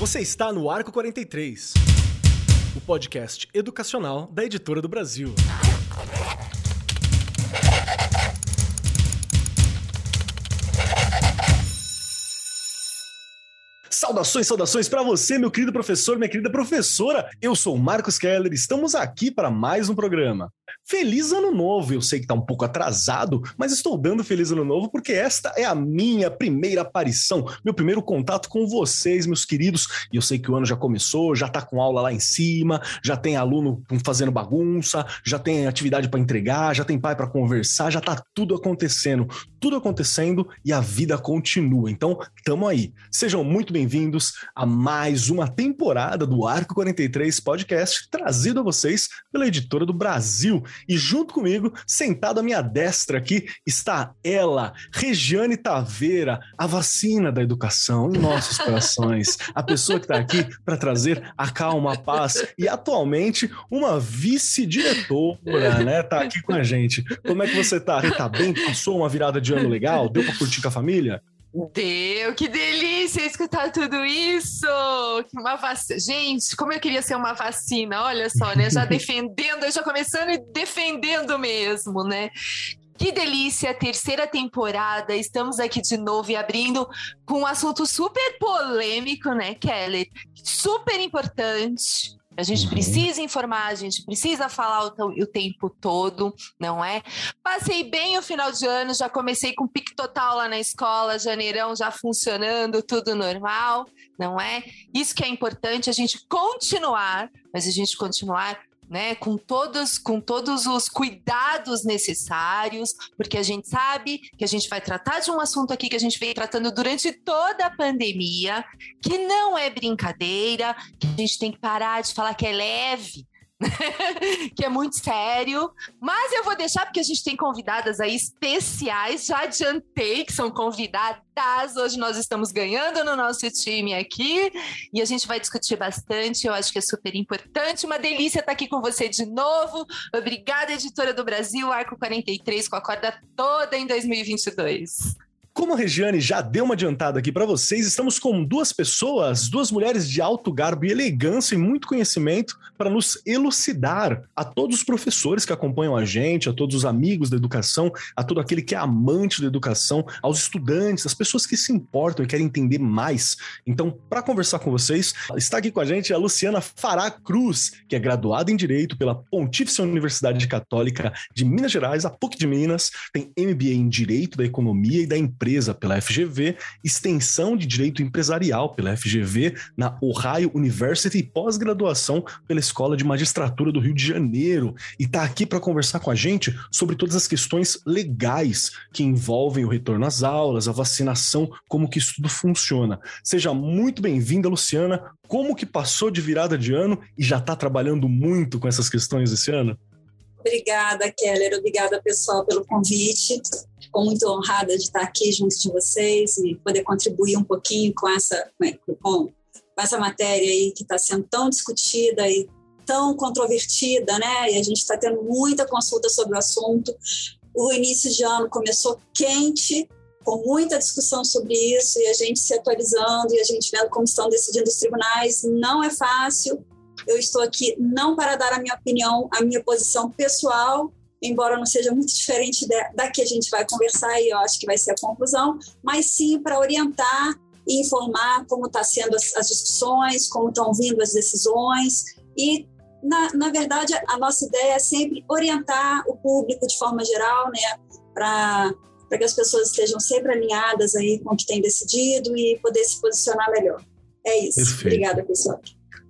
Você está no Arco 43, o podcast educacional da Editora do Brasil. Saudações, saudações para você, meu querido professor, minha querida professora. Eu sou Marcos Keller, estamos aqui para mais um programa. Feliz Ano Novo! Eu sei que está um pouco atrasado, mas estou dando Feliz Ano Novo porque esta é a minha primeira aparição, meu primeiro contato com vocês, meus queridos. E eu sei que o ano já começou, já está com aula lá em cima, já tem aluno fazendo bagunça, já tem atividade para entregar, já tem pai para conversar, já está tudo acontecendo, tudo acontecendo e a vida continua. Então, tamo aí. Sejam muito bem-vindos a mais uma temporada do Arco 43 Podcast, trazido a vocês pela editora do Brasil. E junto comigo, sentado à minha destra aqui, está ela, Regiane Taveira, a vacina da educação em nossos corações. a pessoa que está aqui para trazer a calma, a paz e atualmente uma vice-diretora, né? Tá aqui com a gente. Como é que você tá? Tá bem? Passou uma virada de ano legal? Deu para curtir com a família? Deu, que delícia escutar tudo isso! Uma vacina. Gente, como eu queria ser uma vacina, olha só, né? Já defendendo, já começando e defendendo mesmo, né? Que delícia, terceira temporada. Estamos aqui de novo e abrindo com um assunto super polêmico, né, Kelly? Super importante. A gente uhum. precisa informar, a gente precisa falar o, o, tempo todo, não é? Passei bem o final de ano, já comecei com pique total lá na escola, janeirão já funcionando, tudo normal, não é? Isso que é importante, a gente continuar, mas a gente continuar né, com todos, com todos os cuidados necessários, porque a gente sabe que a gente vai tratar de um assunto aqui que a gente vem tratando durante toda a pandemia, que não é brincadeira, que a gente tem que parar de falar que é leve, que é muito sério. Mas eu vou deixar porque a gente tem convidadas aí especiais. Já adiantei que são convidadas. Hoje nós estamos ganhando no nosso time aqui e a gente vai discutir bastante. Eu acho que é super importante. Uma delícia estar aqui com você de novo. Obrigada, editora do Brasil, Arco 43, com a corda toda em 2022. Como a Regiane já deu uma adiantada aqui para vocês, estamos com duas pessoas, duas mulheres de alto garbo e elegância e muito conhecimento para nos elucidar a todos os professores que acompanham a gente, a todos os amigos da educação, a todo aquele que é amante da educação, aos estudantes, as pessoas que se importam e querem entender mais. Então, para conversar com vocês, está aqui com a gente a Luciana Fará Cruz, que é graduada em Direito pela Pontífice Universidade Católica de Minas Gerais, a PUC de Minas, tem MBA em Direito da Economia e da Empresa Empresa pela FGV, extensão de Direito Empresarial pela FGV, na Ohio University e pós-graduação pela Escola de Magistratura do Rio de Janeiro. E está aqui para conversar com a gente sobre todas as questões legais que envolvem o retorno às aulas, a vacinação, como que isso tudo funciona. Seja muito bem-vinda, Luciana. Como que passou de virada de ano e já está trabalhando muito com essas questões esse ano? Obrigada, Keller. Obrigada, pessoal, pelo convite. Fico muito honrada de estar aqui junto de vocês e poder contribuir um pouquinho com essa, com, com essa matéria aí que está sendo tão discutida e tão controvertida, né? E a gente está tendo muita consulta sobre o assunto. O início de ano começou quente, com muita discussão sobre isso e a gente se atualizando e a gente vendo como estão decidindo os tribunais. Não é fácil, eu estou aqui não para dar a minha opinião, a minha posição pessoal, embora não seja muito diferente da que a gente vai conversar e eu acho que vai ser a conclusão, mas sim para orientar e informar como está sendo as, as, discussões, como estão vindo as decisões e na, na verdade a nossa ideia é sempre orientar o público de forma geral, né, para para que as pessoas estejam sempre alinhadas aí com o que tem decidido e poder se posicionar melhor. É isso. Perfeito. Obrigada, pessoal.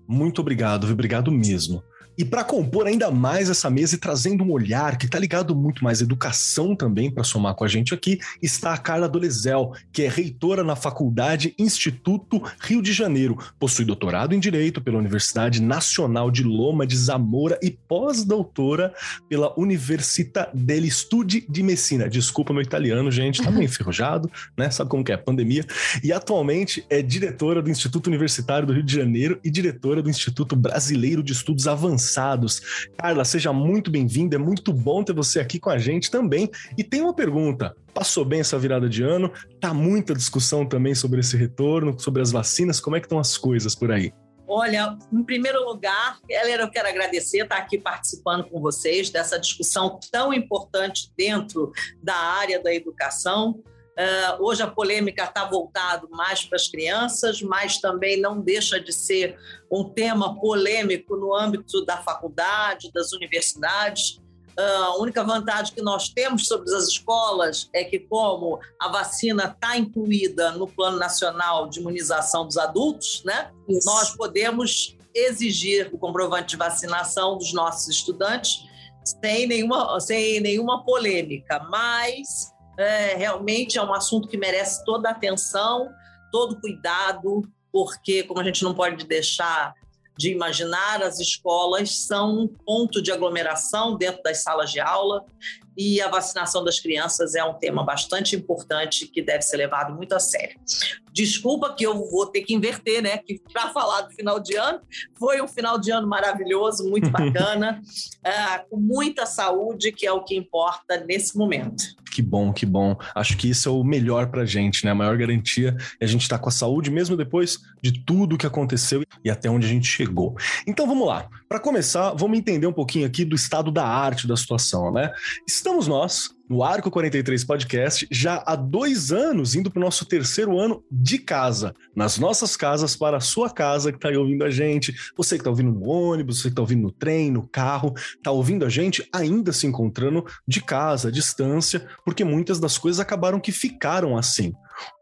Muito obrigado, obrigado mesmo. E para compor ainda mais essa mesa e trazendo um olhar que está ligado muito mais à educação também, para somar com a gente aqui, está a Carla Dolezel, que é reitora na Faculdade Instituto Rio de Janeiro. Possui doutorado em Direito pela Universidade Nacional de Loma de Zamora e pós-doutora pela Università degli Studi di Messina. Desculpa meu italiano, gente, tá meio enferrujado, né? Sabe como que é? Pandemia. E atualmente é diretora do Instituto Universitário do Rio de Janeiro e diretora do Instituto Brasileiro de Estudos Avançados cansados. Carla, seja muito bem-vinda, é muito bom ter você aqui com a gente também. E tem uma pergunta: passou bem essa virada de ano? Tá muita discussão também sobre esse retorno, sobre as vacinas, como é que estão as coisas por aí? Olha, em primeiro lugar, galera, eu quero agradecer estar aqui participando com vocês dessa discussão tão importante dentro da área da educação. Uh, hoje a polêmica está voltada mais para as crianças, mas também não deixa de ser um tema polêmico no âmbito da faculdade, das universidades. Uh, a única vantagem que nós temos sobre as escolas é que, como a vacina está incluída no Plano Nacional de Imunização dos Adultos, né, nós podemos exigir o comprovante de vacinação dos nossos estudantes sem nenhuma, sem nenhuma polêmica, mas é, realmente é um assunto que merece toda a atenção, todo cuidado, porque, como a gente não pode deixar de imaginar, as escolas são um ponto de aglomeração dentro das salas de aula e a vacinação das crianças é um tema bastante importante que deve ser levado muito a sério. Desculpa que eu vou ter que inverter, né? Que para falar do final de ano, foi um final de ano maravilhoso, muito bacana, uh, com muita saúde, que é o que importa nesse momento. Que bom, que bom. Acho que isso é o melhor pra gente, né? A maior garantia é a gente estar tá com a saúde, mesmo depois de tudo que aconteceu e até onde a gente chegou. Então vamos lá. Para começar, vamos entender um pouquinho aqui do estado da arte da situação, né? Estamos nós, no Arco 43 Podcast, já há dois anos, indo para o nosso terceiro ano de casa, nas nossas casas, para a sua casa que está aí ouvindo a gente, você que está ouvindo no ônibus, você que está ouvindo no trem, no carro, está ouvindo a gente ainda se encontrando de casa, à distância, porque muitas das coisas acabaram que ficaram assim.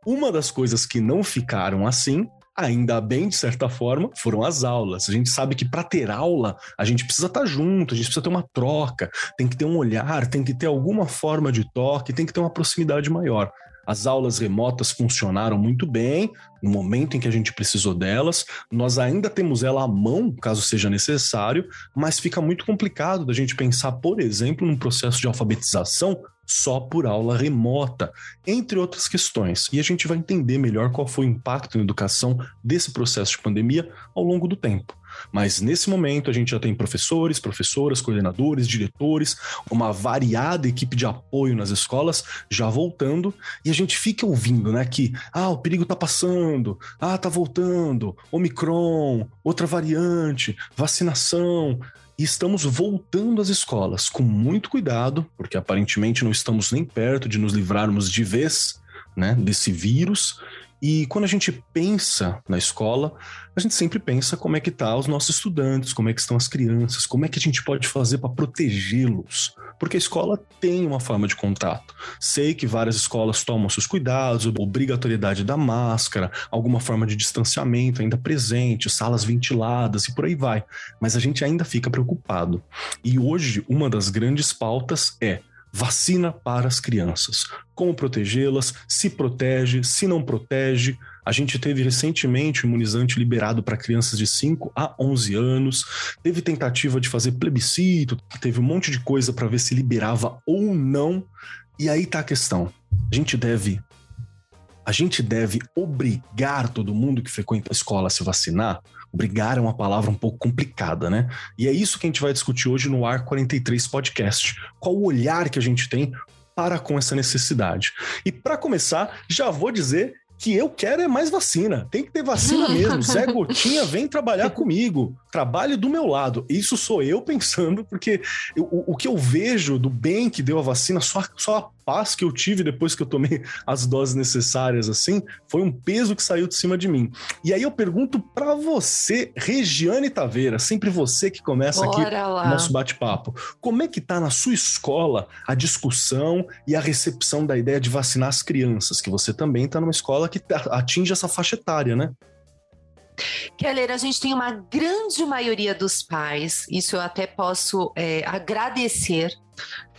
Uma das coisas que não ficaram assim ainda bem, de certa forma, foram as aulas. A gente sabe que para ter aula, a gente precisa estar tá junto, a gente precisa ter uma troca, tem que ter um olhar, tem que ter alguma forma de toque, tem que ter uma proximidade maior. As aulas remotas funcionaram muito bem no momento em que a gente precisou delas. Nós ainda temos ela à mão, caso seja necessário, mas fica muito complicado da gente pensar, por exemplo, num processo de alfabetização só por aula remota, entre outras questões. E a gente vai entender melhor qual foi o impacto na educação desse processo de pandemia ao longo do tempo. Mas nesse momento a gente já tem professores, professoras, coordenadores, diretores, uma variada equipe de apoio nas escolas já voltando e a gente fica ouvindo, né, que ah, o perigo tá passando, ah, tá voltando, Omicron, outra variante, vacinação, e estamos voltando às escolas com muito cuidado, porque aparentemente não estamos nem perto de nos livrarmos de vez né, desse vírus. E quando a gente pensa na escola, a gente sempre pensa como é que tá os nossos estudantes, como é que estão as crianças, como é que a gente pode fazer para protegê-los porque a escola tem uma forma de contato. Sei que várias escolas tomam seus cuidados, obrigatoriedade da máscara, alguma forma de distanciamento ainda presente, salas ventiladas e por aí vai, mas a gente ainda fica preocupado. E hoje, uma das grandes pautas é vacina para as crianças. Como protegê-las? Se protege, se não protege? A gente teve recentemente o imunizante liberado para crianças de 5 a 11 anos. Teve tentativa de fazer plebiscito, teve um monte de coisa para ver se liberava ou não. E aí tá a questão. A gente deve a gente deve obrigar todo mundo que frequenta a escola a se vacinar? Obrigar é uma palavra um pouco complicada, né? E é isso que a gente vai discutir hoje no Ar 43 Podcast. Qual o olhar que a gente tem para com essa necessidade? E para começar, já vou dizer que eu quero é mais vacina. Tem que ter vacina mesmo. Zé Gotinha, vem trabalhar comigo. Trabalhe do meu lado. Isso sou eu pensando, porque eu, o, o, que eu vejo do bem que deu a vacina, só, só paz que eu tive depois que eu tomei as doses necessárias, assim, foi um peso que saiu de cima de mim. E aí eu pergunto para você, Regiane Taveira, sempre você que começa Bora aqui lá. o nosso bate-papo. Como é que tá na sua escola a discussão e a recepção da ideia de vacinar as crianças? Que você também está numa escola que atinge essa faixa etária, né? Keller, a gente tem uma grande maioria dos pais, isso eu até posso é, agradecer,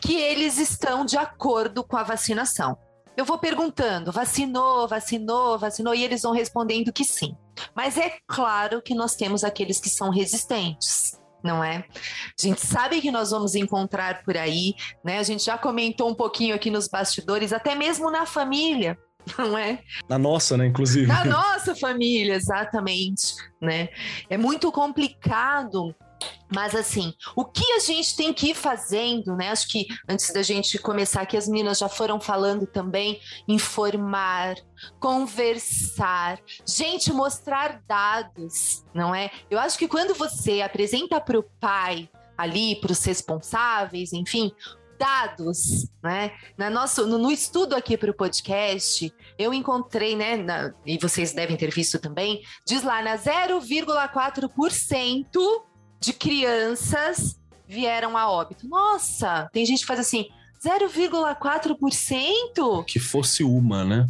que eles estão de acordo com a vacinação. Eu vou perguntando, vacinou, vacinou, vacinou, e eles vão respondendo que sim. Mas é claro que nós temos aqueles que são resistentes não é? A gente sabe que nós vamos encontrar por aí, né? A gente já comentou um pouquinho aqui nos bastidores, até mesmo na família, não é? Na nossa, né, inclusive. Na nossa família, exatamente, né? É muito complicado Mas assim, o que a gente tem que ir fazendo, né? Acho que antes da gente começar aqui, as meninas já foram falando também, informar, conversar, gente, mostrar dados, não é? Eu acho que quando você apresenta para o pai ali, para os responsáveis, enfim, dados, né? Na nosso, no, no estudo aqui para o podcast, eu encontrei, né? Na, e vocês devem ter visto também, diz lá na 0,4% de crianças vieram a óbito. Nossa, tem gente que faz assim, 0,4%? Que fosse uma, né?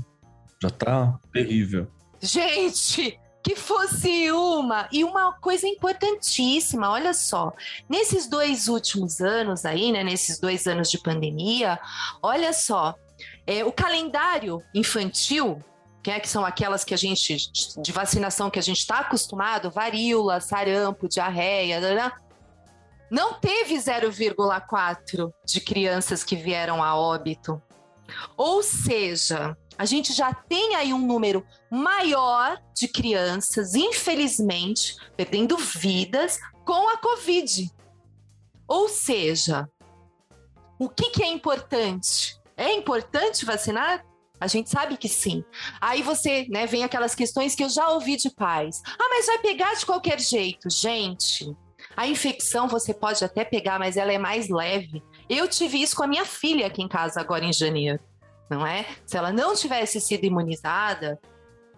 Já tá terrível. Gente, que fosse uma. E uma coisa importantíssima, olha só. Nesses dois últimos anos aí, né? Nesses dois anos de pandemia, olha só. É, o calendário infantil que, é, que são aquelas que a gente, de vacinação que a gente está acostumado, varíola, sarampo, diarreia, não teve 0,4 de crianças que vieram a óbito. Ou seja, a gente já tem aí um número maior de crianças, infelizmente, perdendo vidas com a Covid. Ou seja, o que, que é importante? É importante vacinar? A gente sabe que sim. Aí você, né, vem aquelas questões que eu já ouvi de pais. Ah, mas vai pegar de qualquer jeito. Gente, a infecção você pode até pegar, mas ela é mais leve. Eu tive isso com a minha filha aqui em casa agora em janeiro, não é? Se ela não tivesse sido imunizada,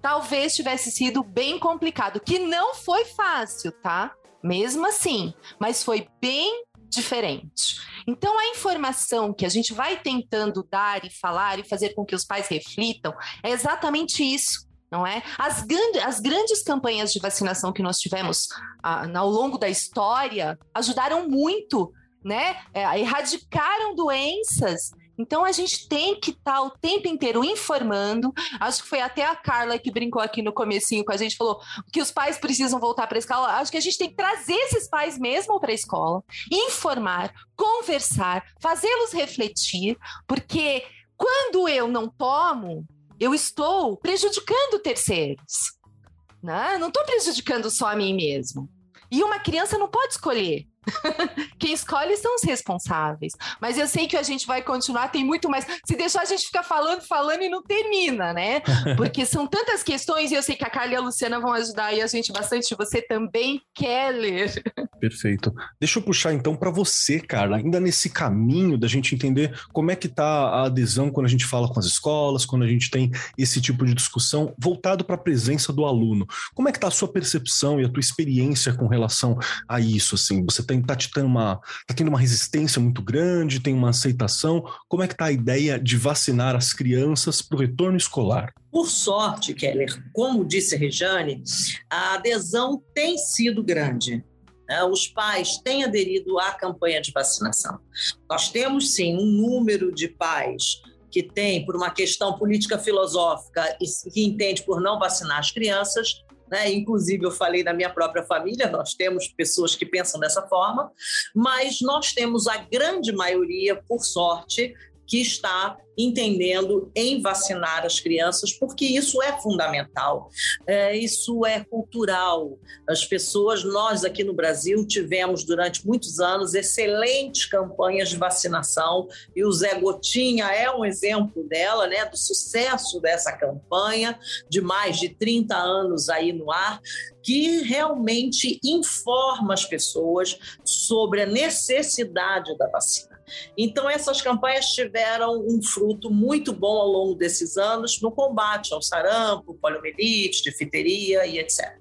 talvez tivesse sido bem complicado, que não foi fácil, tá? Mesmo assim, mas foi bem diferente. Então, a informação que a gente vai tentando dar e falar e fazer com que os pais reflitam é exatamente isso. Não é? As, as grandes campanhas de vacinação que nós tivemos ah, ao longo da história ajudaram muito né? É, erradicaram doenças então a gente tem que estar tá o tempo inteiro informando. Acho que foi até a Carla que brincou aqui no comecinho com a gente, falou que os pais precisam voltar para a escola. Acho que a gente tem que trazer esses pais mesmo para a escola, informar, conversar, fazê-los refletir, porque quando eu não tomo, eu estou prejudicando terceiros. Né? Não estou prejudicando só a mim mesmo. E uma criança não pode escolher. Quem escolhe são os responsáveis. Mas eu sei que a gente vai continuar, tem muito mais. Se deixar, a gente fica falando, falando e não termina, né? Porque são tantas questões e eu sei que a Carla e a Luciana vão ajudar aí a gente bastante. Você também, Keller. Perfeito. Deixa eu puxar então para você, Carla, ainda nesse caminho da gente entender como é que tá a adesão quando a gente fala com as escolas, quando a gente tem esse tipo de discussão voltado para a presença do aluno. Como é que tá a sua percepção e a tua experiência com relação a isso, assim? Você tem, tá, tendo uma, tá tendo uma resistência muito grande, tem uma aceitação. Como é que está a ideia de vacinar as crianças para o retorno escolar? Por sorte, Keller, como disse a Rejane, a adesão tem sido grande. Né? Os pais têm aderido à campanha de vacinação. Nós temos, sim, um número de pais que tem, por uma questão política filosófica, e que entende por não vacinar as crianças, né? Inclusive, eu falei da minha própria família, nós temos pessoas que pensam dessa forma, mas nós temos a grande maioria, por sorte, que está entendendo em vacinar as crianças, porque isso é fundamental, é, isso é cultural. As pessoas, nós aqui no Brasil, tivemos durante muitos anos excelentes campanhas de vacinação, e o Zé Gotinha é um exemplo dela, né, do sucesso dessa campanha, de mais de 30 anos aí no ar, que realmente informa as pessoas sobre a necessidade da vacina. Então, essas campanhas tiveram um fruto muito bom ao longo desses anos no combate ao sarampo, poliomielite, difteria e etc.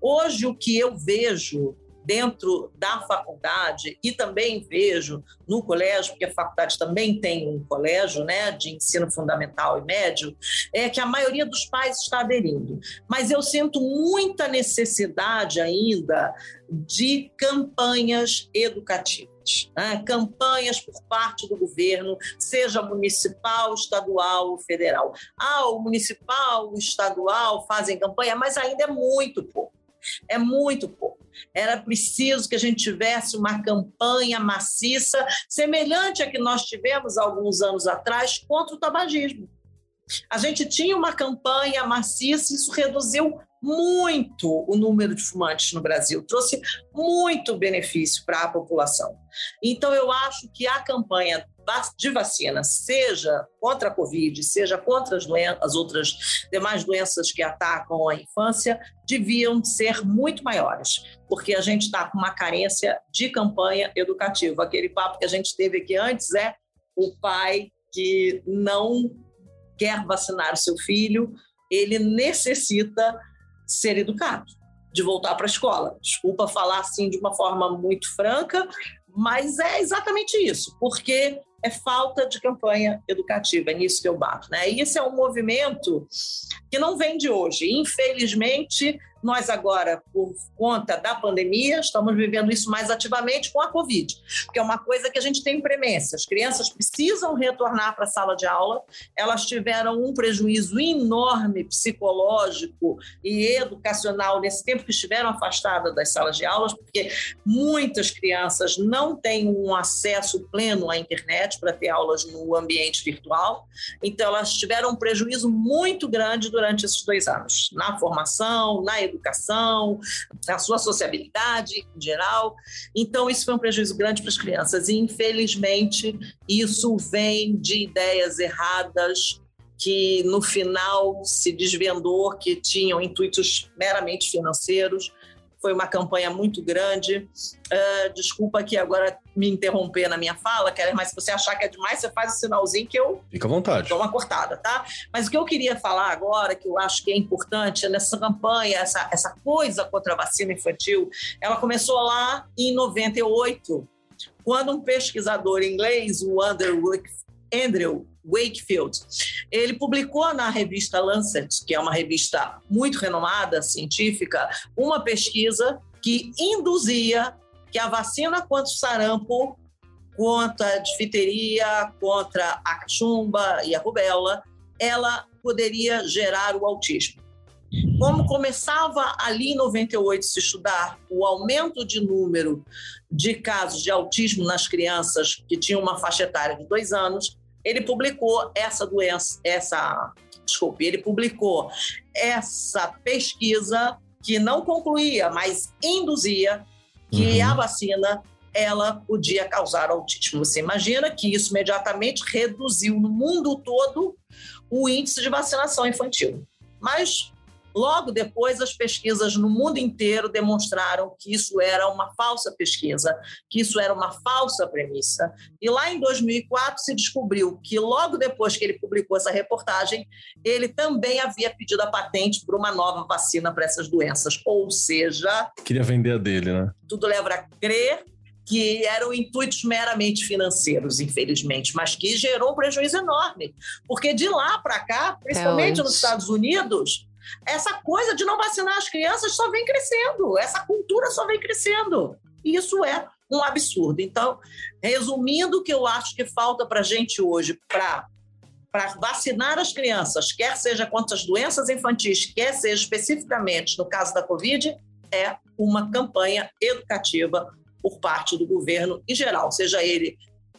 Hoje, o que eu vejo dentro da faculdade e também vejo no colégio, porque a faculdade também tem um colégio né, de ensino fundamental e médio, é que a maioria dos pais está aderindo. Mas eu sinto muita necessidade ainda de campanhas educativas né? campanhas por parte do governo, seja municipal, estadual ou federal. Ah, o municipal, o estadual fazem campanha, mas ainda é muito pouco. É muito pouco. Era preciso que a gente tivesse uma campanha maciça, semelhante à que nós tivemos alguns anos atrás contra o tabagismo. A gente tinha uma campanha maciça, isso reduziu muito o número de fumantes no Brasil, trouxe muito benefício para a população. Então, eu acho que a campanha de vacina, seja contra a Covid, seja contra as, as outras demais doenças que atacam a infância, deviam ser muito maiores, porque a gente está com uma carência de campanha educativa. Aquele papo que a gente teve aqui antes é o pai que não quer vacinar o seu filho, ele necessita ser educado, de voltar para a escola. Desculpa falar assim de uma forma muito franca, mas é exatamente isso, porque é falta de campanha educativa, é nisso que eu bato. Né? E esse é um movimento que não vem de hoje. Infelizmente, nós agora, por conta da pandemia, estamos vivendo isso mais ativamente com a Covid, porque é uma coisa que a gente tem premência. As crianças precisam retornar para a sala de aula, elas tiveram um prejuízo enorme psicológico e educacional nesse tempo que estiveram afastadas das salas de aulas, porque muitas crianças não têm um acesso pleno à internet para ter aulas no ambiente virtual, então elas tiveram um prejuízo muito grande durante esses dois anos, na formação, na educação educação, a sua sociabilidade em geral. Então, isso foi um prejuízo grande para as crianças. E, infelizmente, isso vem de ideias erradas que no final se desvendou que tinham intuitos meramente financeiros foi uma campanha muito grande. Uh, desculpa aqui agora me interromper na minha fala, Keller, mas se você achar que é demais, você faz o sinalzinho que eu. Fica à vontade. Dou uma cortada, tá? Mas o que eu queria falar agora, que eu acho que é importante, é nessa campanha, essa, essa coisa contra a vacina infantil, ela começou lá em 98, quando um pesquisador inglês, o Andrew Andrew Wakefield. Ele publicou na revista Lancet, que é uma revista muito renomada, científica, uma pesquisa que induzia que a vacina contra o sarampo, contra a difteria, contra a cachumba e a rubéola, ela poderia gerar o autismo. Como começava ali em 98 se estudar o aumento de número de casos de autismo nas crianças que tinham uma faixa etária de dois anos, ele publicou essa doença, essa, desculpe, ele publicou essa pesquisa que não concluía, mas induzia que uhum. a vacina ela podia causar autismo. Você imagina que isso imediatamente reduziu no mundo todo o índice de vacinação infantil. Mas Logo depois, as pesquisas no mundo inteiro demonstraram que isso era uma falsa pesquisa, que isso era uma falsa premissa. E lá em 2004 se descobriu que, logo depois que ele publicou essa reportagem, ele também havia pedido a patente para uma nova vacina para essas doenças. Ou seja. Queria vender a dele, né? Tudo leva a crer que eram intuitos meramente financeiros, infelizmente, mas que gerou um prejuízo enorme. Porque de lá para cá, principalmente nos Estados Unidos, essa coisa de não vacinar as crianças só vem crescendo, essa cultura só vem crescendo. E isso é um absurdo. Então, resumindo, o que eu acho que falta para a gente hoje para para vacinar as crianças, quer seja contra as doenças infantis, quer seja especificamente no caso da Covid, é uma campanha educativa por parte do governo em geral, seja ele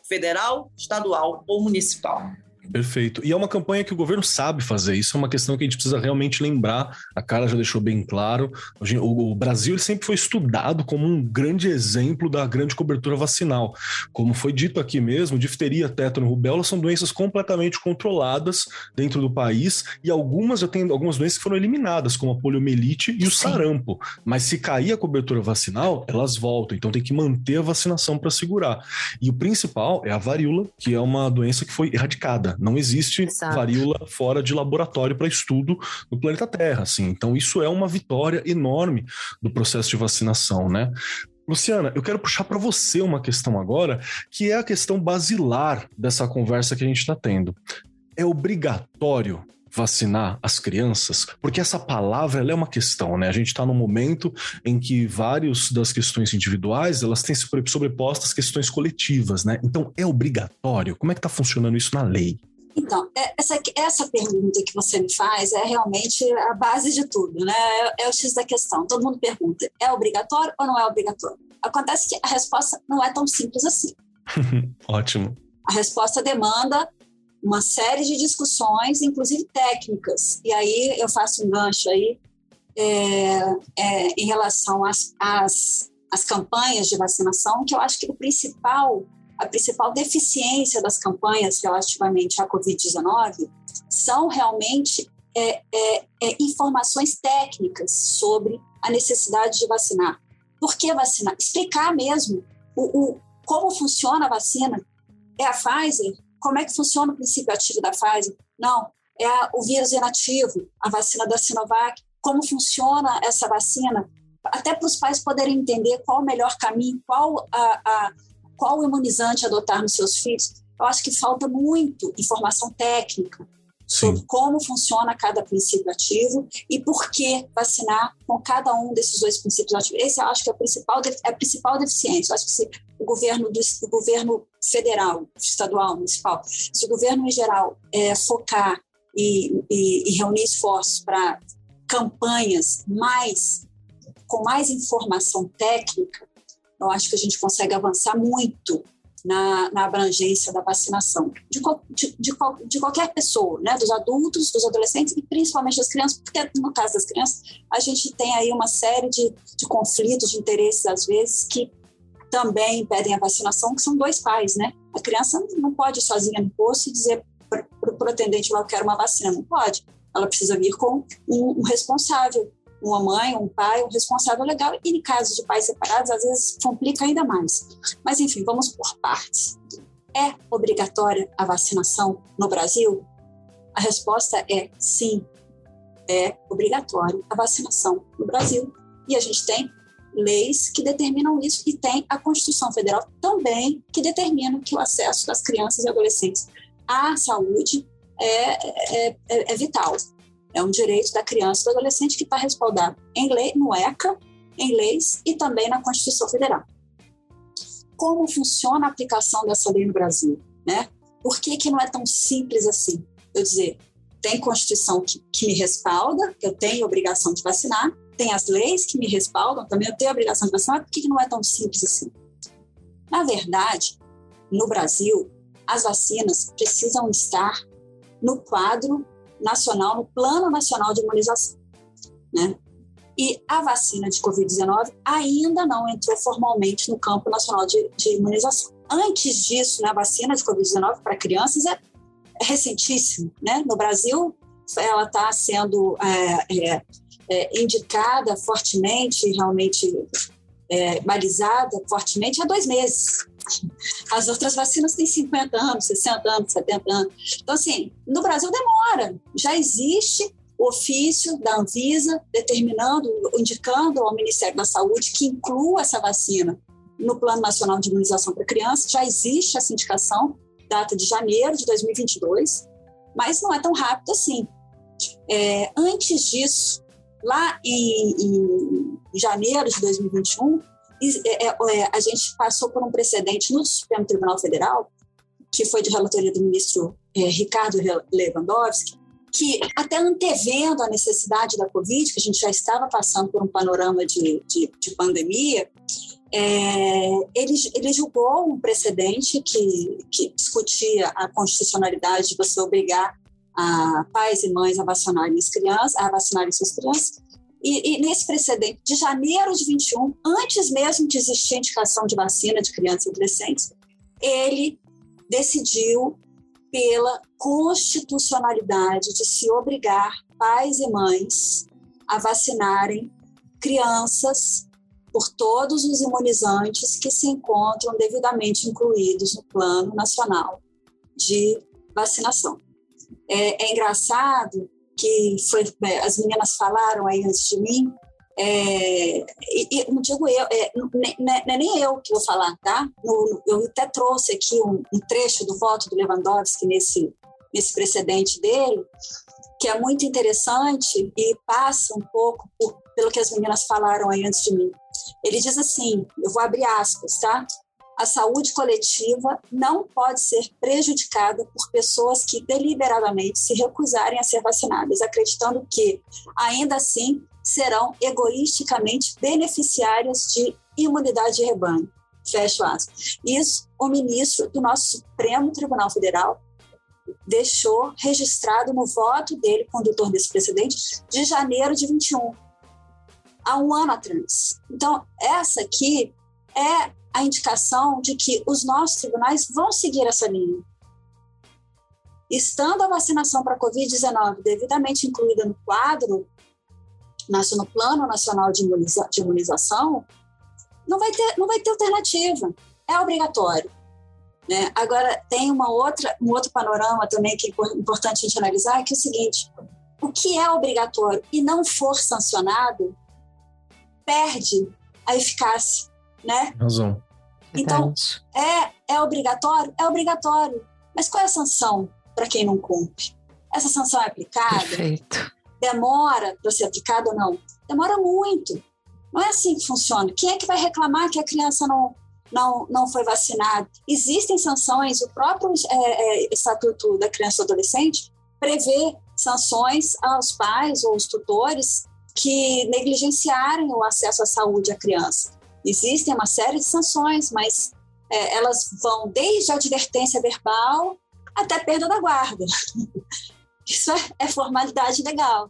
federal, estadual ou municipal. Perfeito. E é uma campanha que o governo sabe fazer. Isso é uma questão que a gente precisa realmente lembrar. A cara já deixou bem claro. O Brasil sempre foi estudado como um grande exemplo da grande cobertura vacinal. Como foi dito aqui mesmo, difteria, tétano, rubéola são doenças completamente controladas dentro do país e algumas já têm algumas doenças que foram eliminadas, como a poliomielite e o Sim. sarampo. Mas se cair a cobertura vacinal, elas voltam. Então tem que manter a vacinação para segurar. E o principal é a varíola, que é uma doença que foi erradicada não existe Exato. varíola fora de laboratório para estudo no planeta Terra, assim. Então isso é uma vitória enorme do processo de vacinação, né? Luciana, eu quero puxar para você uma questão agora, que é a questão basilar dessa conversa que a gente está tendo. É obrigatório vacinar as crianças? Porque essa palavra é uma questão, né? A gente está num momento em que várias das questões individuais elas têm sobrepostas questões coletivas, né? Então é obrigatório? Como é que está funcionando isso na lei? Então, é, essa, essa pergunta que você me faz é realmente a base de tudo, né? É, é o X da questão. Todo mundo pergunta: é obrigatório ou não é obrigatório? Acontece que a resposta não é tão simples assim. Ótimo. A resposta demanda uma série de discussões, inclusive técnicas. E aí eu faço um gancho aí é, é, em relação às, às, às campanhas de vacinação, que eu acho que o principal, a principal deficiência das campanhas relativamente à Covid-19 são realmente é, é, é, informações técnicas sobre a necessidade de vacinar. Por que vacinar? Explicar mesmo o, o como funciona a vacina. É a Pfizer? Como é que funciona o princípio ativo da Pfizer? Não, é a, o vírus inativo, a vacina da Sinovac. Como funciona essa vacina? Até para os pais poderem entender qual o melhor caminho, qual, a, a, qual imunizante adotar nos seus filhos. Eu acho que falta muito informação técnica sobre Sim. como funciona cada princípio ativo e por que vacinar com cada um desses dois princípios ativos. Esse eu acho que é a principal, é a principal deficiência. Eu acho que se o governo, do, o governo federal, estadual, municipal, se o governo em geral é, focar e, e, e reunir esforços para campanhas mais com mais informação técnica, eu acho que a gente consegue avançar muito na, na abrangência da vacinação de, de, de, de, qualquer pessoa, né? dos adultos, dos adolescentes e principalmente das crianças, porque no caso das crianças a gente tem aí uma série de, de conflitos de interesses às vezes que também impedem a vacinação, que são dois pais, né? A criança não pode ir sozinha no posto e dizer para o atendente eu quero uma vacina, não pode. Ela precisa vir com um, um responsável uma mãe, um pai, um responsável legal, e em casos de pais separados, às vezes complica ainda mais. Mas, enfim, vamos por partes. É obrigatória a vacinação no Brasil? A resposta é sim, é obrigatória a vacinação no Brasil. E a gente tem leis que determinam isso e tem a Constituição Federal também que determina que o acesso das crianças e adolescentes à saúde é, é, é, é vital. É um direito da criança e do adolescente que está respaldado em lei, no ECA, em leis e também na Constituição Federal. Como funciona a aplicação dessa lei no Brasil? Né? Por que, que não é tão simples assim? Eu dizer, tem Constituição que, que me respalda, que eu tenho obrigação de vacinar, tem as leis que me respaldam, também eu tenho a obrigação de vacinar, por que, que não é tão simples assim? Na verdade, no Brasil, as vacinas precisam estar no quadro nacional, no Plano Nacional de Imunização. Né? E a vacina de Covid-19 ainda não entrou formalmente no campo nacional de, de imunização. Antes disso, né, a vacina de Covid-19 para crianças é, é recentíssima. Né? No Brasil, ela está sendo é, é, é, indicada fortemente, realmente é, balizada fortemente há dois meses. As outras vacinas têm 50 anos, 60 anos, 70 anos. Então, assim, no Brasil demora. Já existe o ofício da Anvisa determinando, indicando ao Ministério da Saúde que inclua essa vacina no Plano Nacional de Imunização para Crianças. Já existe essa indicação, data de janeiro de 2022, mas não é tão rápido assim. É, antes disso, lá em, em janeiro de 2021, é, é, é, a gente passou por um precedente no Supremo Tribunal Federal, que foi de relatoria do ministro Ricardo Lewandowski, que até antevendo a necessidade da Covid, que a gente já estava passando por um panorama de, de, de pandemia, é, ele, ele julgou um precedente que, que discutia a constitucionalidade de você obrigar a pais e mães a vacinarem as crianças, a vacinarem suas crianças, e, e, nesse precedente de janeiro de 21, antes mesmo de existir a indicação de vacina de crianças e adolescentes, ele decidiu pela constitucionalidade de se obrigar pais e mães a vacinarem crianças por todos os imunizantes que se encontram devidamente incluídos no Plano Nacional de Vacinação. É, é engraçado que foi, é, as meninas falaram aí antes de mim, é, e, e, não digo eu, é, não, é nem eu que vou falar, tá? No, eu até trouxe aqui um, um, trecho do voto do Lewandowski nesse, nesse precedente dele, que é muito interessante e passa um pouco por, pelo que as meninas falaram aí antes de mim. Ele diz assim, eu vou abrir aspas, tá? A saúde coletiva não pode ser prejudicada por pessoas que deliberadamente se recusarem a ser vacinadas, acreditando que, ainda assim, serão egoisticamente beneficiárias de imunidade de rebanho. Fecho aspas. Isso, o ministro do nosso Supremo Tribunal Federal, deixou registrado no voto dele, condutor desse precedente, de janeiro de 21, há um ano atrás. Então, essa aqui é a indicação de que os nossos tribunais vão seguir essa linha. Estando a vacinação para a Covid-19 devidamente incluída no quadro, no Plano Nacional de, Imuniza de Imunização, não vai, ter, não vai ter alternativa. É obrigatório. Né? Agora, tem uma outra, um outro panorama também que é importante a gente analisar, que é o seguinte: o que é obrigatório e não for sancionado, perde a eficácia. Né? Razão. Então, é, é obrigatório? É obrigatório. Mas qual é a sanção para quem não cumpre? Essa sanção é aplicada? Perfeito. Demora para ser aplicada ou não? Demora muito. Não é assim que funciona. Quem é que vai reclamar que a criança não, não, não foi vacinada? Existem sanções, o próprio é, é, Estatuto da Criança e Adolescente prevê sanções aos pais ou aos tutores que negligenciarem o acesso à saúde à criança. Existem uma série de sanções, mas é, elas vão desde a advertência verbal até perda da guarda. Isso é, é formalidade legal.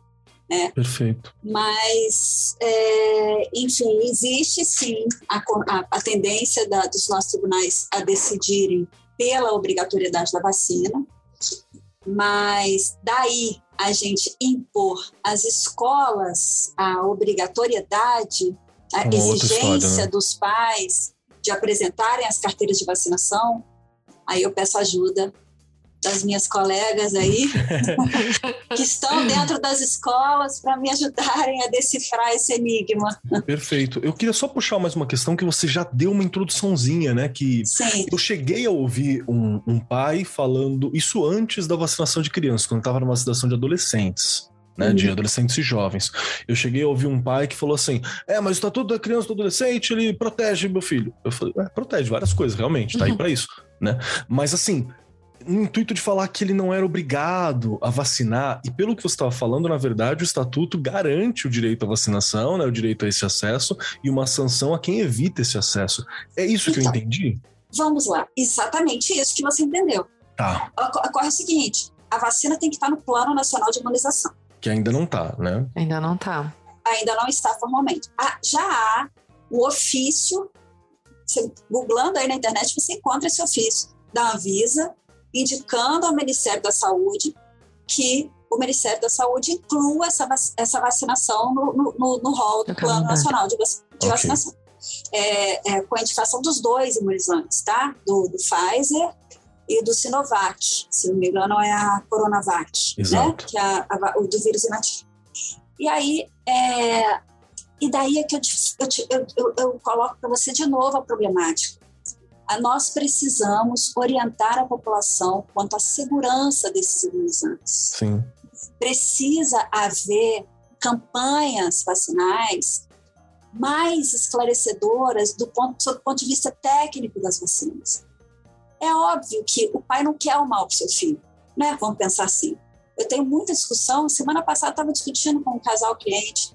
Né? Perfeito. Mas, é, enfim, existe sim a, a, a tendência da, dos nossos tribunais a decidirem pela obrigatoriedade da vacina, mas daí a gente impor às escolas a obrigatoriedade, a Uma exigência história, né? dos pais de apresentarem as carteiras de vacinação, aí eu peço ajuda das minhas colegas aí, que estão dentro das escolas para me ajudarem a decifrar esse enigma. Perfeito. Eu queria só puxar mais uma questão que você já deu uma introduçãozinha, né? Que Sim. eu cheguei a ouvir um, um pai falando isso antes da vacinação de crianças, quando estava na vacinação de adolescentes. Né, uhum. de adolescentes e jovens. Eu cheguei a ouvir um pai que falou assim: É, mas o estatuto da criança e do adolescente ele protege meu filho. Eu falei: é, protege várias coisas, realmente, tá aí para isso, né? Mas assim, no intuito de falar que ele não era obrigado a vacinar. E pelo que você estava falando, na verdade, o estatuto garante o direito à vacinação, né, o direito a esse acesso e uma sanção a quem evita esse acesso. É isso então, que eu então, entendi? Vamos lá, exatamente isso que você entendeu. Tá. Ocorre o seguinte: a vacina tem que estar no Plano Nacional de Imunização. Que ainda não está, né? Ainda não está. Ainda não está formalmente. Ah, já há o ofício, você, googlando aí na internet, você encontra esse ofício da Anvisa indicando ao Ministério da Saúde que o Ministério da Saúde inclua essa, essa vacinação no, no, no rol do Plano Nacional de, de okay. Vacinação. É, é, com a indicação dos dois imunizantes, tá? Do, do, Pfizer e do Sinovac, se não me engano é a Coronavac, né? Exato. né? Que é a, a, o do vírus inativo. E aí, é, e daí é que eu, eu, eu, eu coloco para você de novo a problemática nós precisamos orientar a população quanto à segurança desses imunizantes. Sim. Precisa haver campanhas vacinais mais esclarecedoras do ponto, sob o ponto de vista técnico das vacinas. É óbvio que o pai não quer o mal para o seu filho, né? Vamos pensar assim. Eu tenho muita discussão. Semana passada estava discutindo com um casal cliente.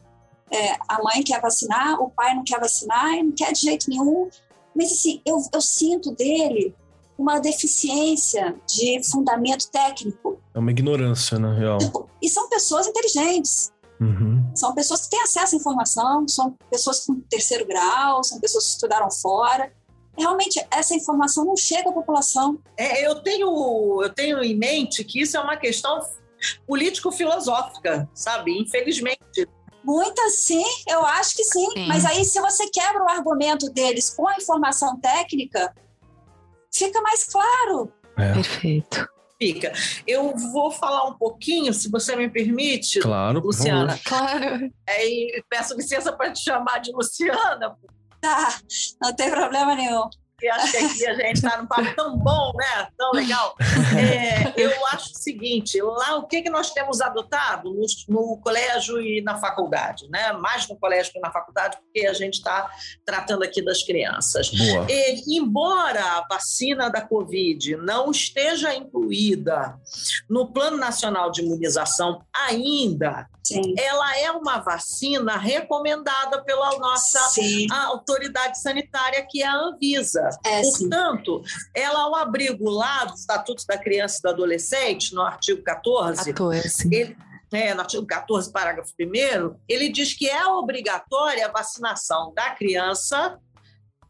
É, a mãe quer vacinar, o pai não quer vacinar e não quer de jeito nenhum. Mas assim, eu, eu sinto dele uma deficiência de fundamento técnico. É uma ignorância, na real. E são pessoas inteligentes. Uhum. São pessoas que têm acesso à informação, são pessoas com terceiro grau, são pessoas que estudaram fora. Realmente, essa informação não chega à população. É, eu, tenho, eu tenho em mente que isso é uma questão político-filosófica, sabe? Infelizmente, Muitas sim, eu acho que sim. sim. Mas aí, se você quebra o argumento deles com a informação técnica, fica mais claro. É. Perfeito. Fica. Eu vou falar um pouquinho, se você me permite, claro, Luciana. Claro. É, e peço licença para te chamar de Luciana. Tá, não tem problema nenhum porque acho que aqui a gente está num papo tão bom, né? Tão legal. É, eu acho o seguinte: lá o que, que nós temos adotado no, no, colégio e na faculdade, né? Mais no colégio que na faculdade, porque a gente está tratando aqui das crianças. E, embora a vacina da Covid não esteja incluída no Plano Nacional de Imunização ainda, Sim. ela é uma vacina recomendada pela nossa autoridade sanitária, que é a Anvisa. É, Portanto, sim. ela, ao abrigo lá do Estatuto da Criança e do Adolescente, no artigo 14, 14. Ele, é, no artigo 14, parágrafo 1, ele diz que é obrigatória a vacinação da criança,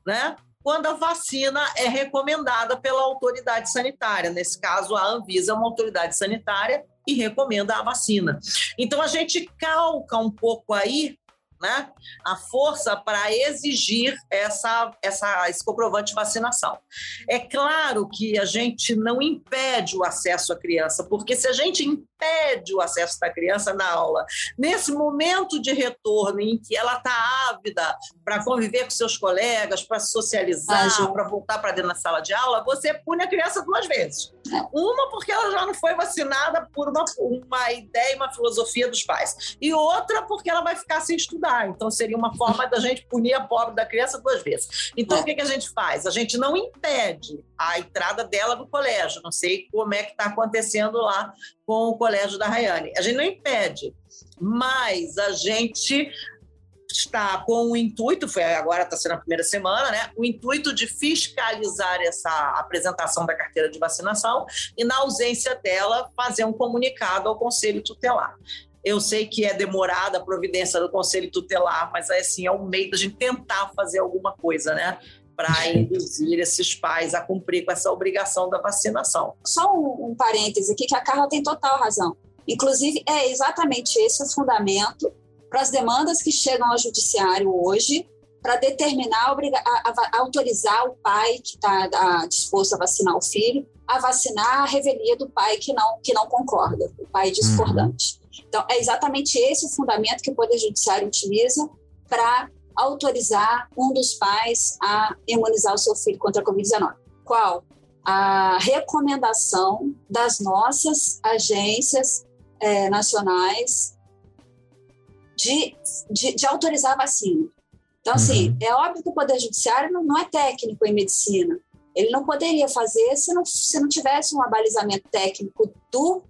né? Quando a vacina é recomendada pela autoridade sanitária. Nesse caso, a Anvisa é uma autoridade sanitária e recomenda a vacina. Então, a gente calca um pouco aí né, a força para exigir essa, essa, esse comprovante de vacinação. É claro que a gente não impede o acesso à criança, porque se a gente impede o acesso da criança na aula, nesse momento de retorno em que ela está ávida para conviver com seus colegas, para socializar, ah, para voltar para dentro da sala de aula, você pune a criança duas vezes. É. Uma, porque ela já não foi vacinada por uma, uma ideia, uma filosofia dos pais, e outra, porque ela vai ficar sem estudar estudar. Então, seria uma forma da gente punir a pobre da criança duas vezes. Então, é. o que, que a gente faz? A gente não impede a entrada dela no colégio. Não sei como é que está acontecendo lá com o colégio da Rayane. A gente não impede, mas a gente está com o intuito, foi agora está sendo a primeira semana, né? O intuito de fiscalizar essa apresentação da carteira de vacinação e, na ausência dela, fazer um comunicado ao Conselho Tutelar. Eu sei que é demorada a providência do Conselho Tutelar, mas assim, é um meio da gente tentar fazer alguma coisa, né? Para induzir esses pais a cumprir com essa obrigação da vacinação. Só um, um parêntese aqui, que a Carla tem total razão. Inclusive, é exatamente esse o fundamento para as demandas que chegam ao judiciário hoje, para determinar, a, a, a, autorizar o pai que está disposto a vacinar o filho, a vacinar a revelia do pai que não, que não concorda, o pai discordante. Uhum. Então, é exatamente esse o fundamento que o Poder Judiciário utiliza para autorizar um dos pais a imunizar o seu filho contra a Covid-19. Qual? A recomendação das nossas agências é, nacionais de, de, de, autorizar a vacina. Então, assim, uhum. é óbvio que o Poder Judiciário não, não é técnico em medicina. Ele não poderia fazer se não, se não tivesse um abalizamento técnico do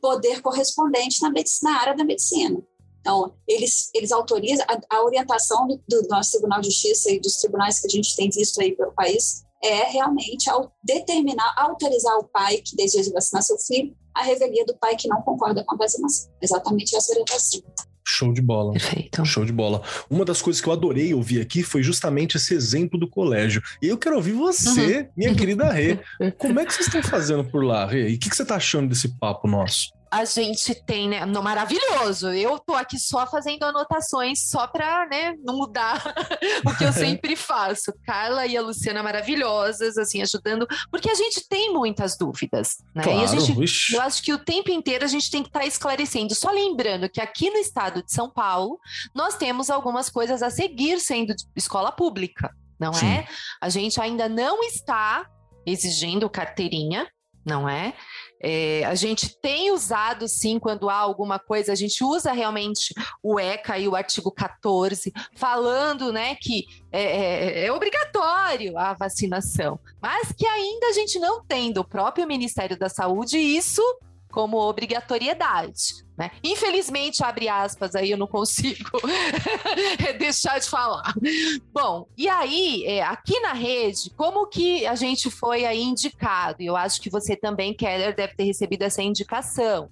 poder correspondente na, medicina, na área da medicina. Então, eles, eles autorizam, a, a orientação do, do, nosso Tribunal de Justiça e dos tribunais que a gente tem visto aí pelo país é realmente ao determinar, autorizar o pai que deseja vacinar seu filho a revelia do pai que não concorda com a vacinação. Exatamente essa orientação. Show de bola. Perfeito. Show de bola. Uma das coisas que eu adorei ouvir aqui foi justamente esse exemplo do colégio. E eu quero ouvir você, uhum. minha querida Rê. Como é que vocês estão fazendo por lá, Rê? E o que, que você está achando desse papo nosso? A gente tem, né? No maravilhoso. Eu tô aqui só fazendo anotações só para, né, não mudar o que eu sempre faço. Carla e a Luciana maravilhosas, assim, ajudando, porque a gente tem muitas dúvidas, né? Claro, e a gente, eu acho que o tempo inteiro a gente tem que estar tá esclarecendo. Só lembrando que aqui no estado de São Paulo, nós temos algumas coisas a seguir sendo escola pública, não Sim. é? A gente ainda não está exigindo carteirinha, não é? É, a gente tem usado, sim, quando há alguma coisa, a gente usa realmente o ECA e o artigo 14, falando né, que é, é, é, obrigatório a vacinação, mas que ainda a gente não tem do próprio Ministério da Saúde isso como obrigatoriedade. Né? Infelizmente, abre aspas, aí eu não consigo deixar de falar. Bom, e aí, é, aqui na rede, como que a gente foi aí indicado? Eu acho que você também, Keller, deve ter recebido essa indicação.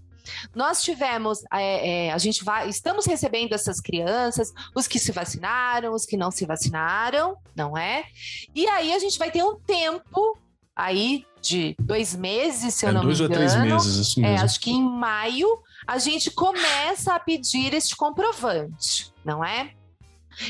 Nós tivemos, é, é, a gente vai, estamos recebendo essas crianças, os que se vacinaram, os que não se vacinaram, não é? E aí a gente vai ter um tempo aí de dois meses, se eu é, não me engano. Dois ou três meses, isso mesmo. É, acho que em maio a gente começa a pedir este comprovante, não é?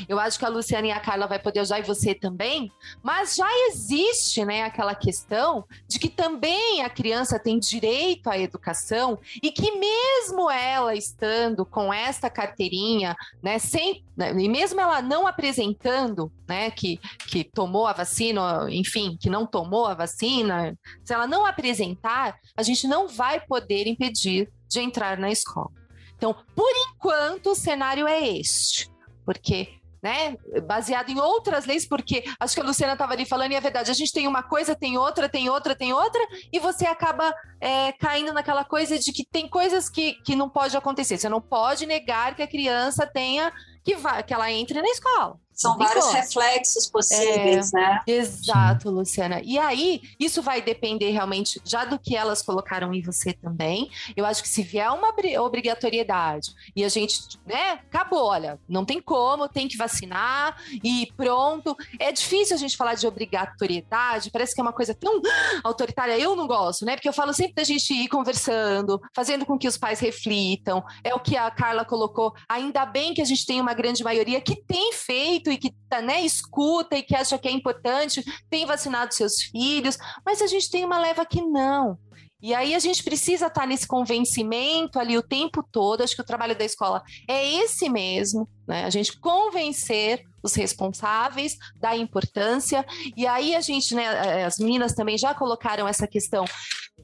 Eu acho que a Luciana e a Carla vai poder ajudar e você também, mas já existe, né, aquela questão de que também a criança tem direito à educação e que mesmo ela estando com esta carteirinha, né, sem, né, e mesmo ela não apresentando, né, que, que tomou a vacina, enfim, que não tomou a vacina, se ela não apresentar, a gente não vai poder impedir de entrar na escola. Então, por enquanto, o cenário é este, porque né, baseado em outras leis, porque acho que a Luciana estava ali falando, e é verdade, a gente tem uma coisa, tem outra, tem outra, tem outra, e você acaba é, caindo naquela coisa de que tem coisas que, que não pode acontecer. Você não pode negar que a criança tenha que, vá, que ela entre na escola. São vários reflexos possíveis, é, né? Exato, Luciana. E aí, isso vai depender realmente já do que elas colocaram em você também. Eu acho que se vier uma obrigatoriedade e a gente, né, acabou, olha, não tem como, tem que vacinar e pronto. É difícil a gente falar de obrigatoriedade, parece que é uma coisa tão autoritária. Eu não gosto, né? Porque eu falo sempre da gente ir conversando, fazendo com que os pais reflitam. É o que a Carla colocou. Ainda bem que a gente tem uma grande maioria que tem feito e que tá, né, escuta e que acha que é importante, tem vacinado seus filhos, mas a gente tem uma leva que não. E aí a gente precisa estar tá nesse convencimento ali o tempo todo. Acho que o trabalho da escola é esse mesmo, né? A gente convencer os responsáveis da importância. E aí a gente, né, eh, as meninas também já colocaram essa questão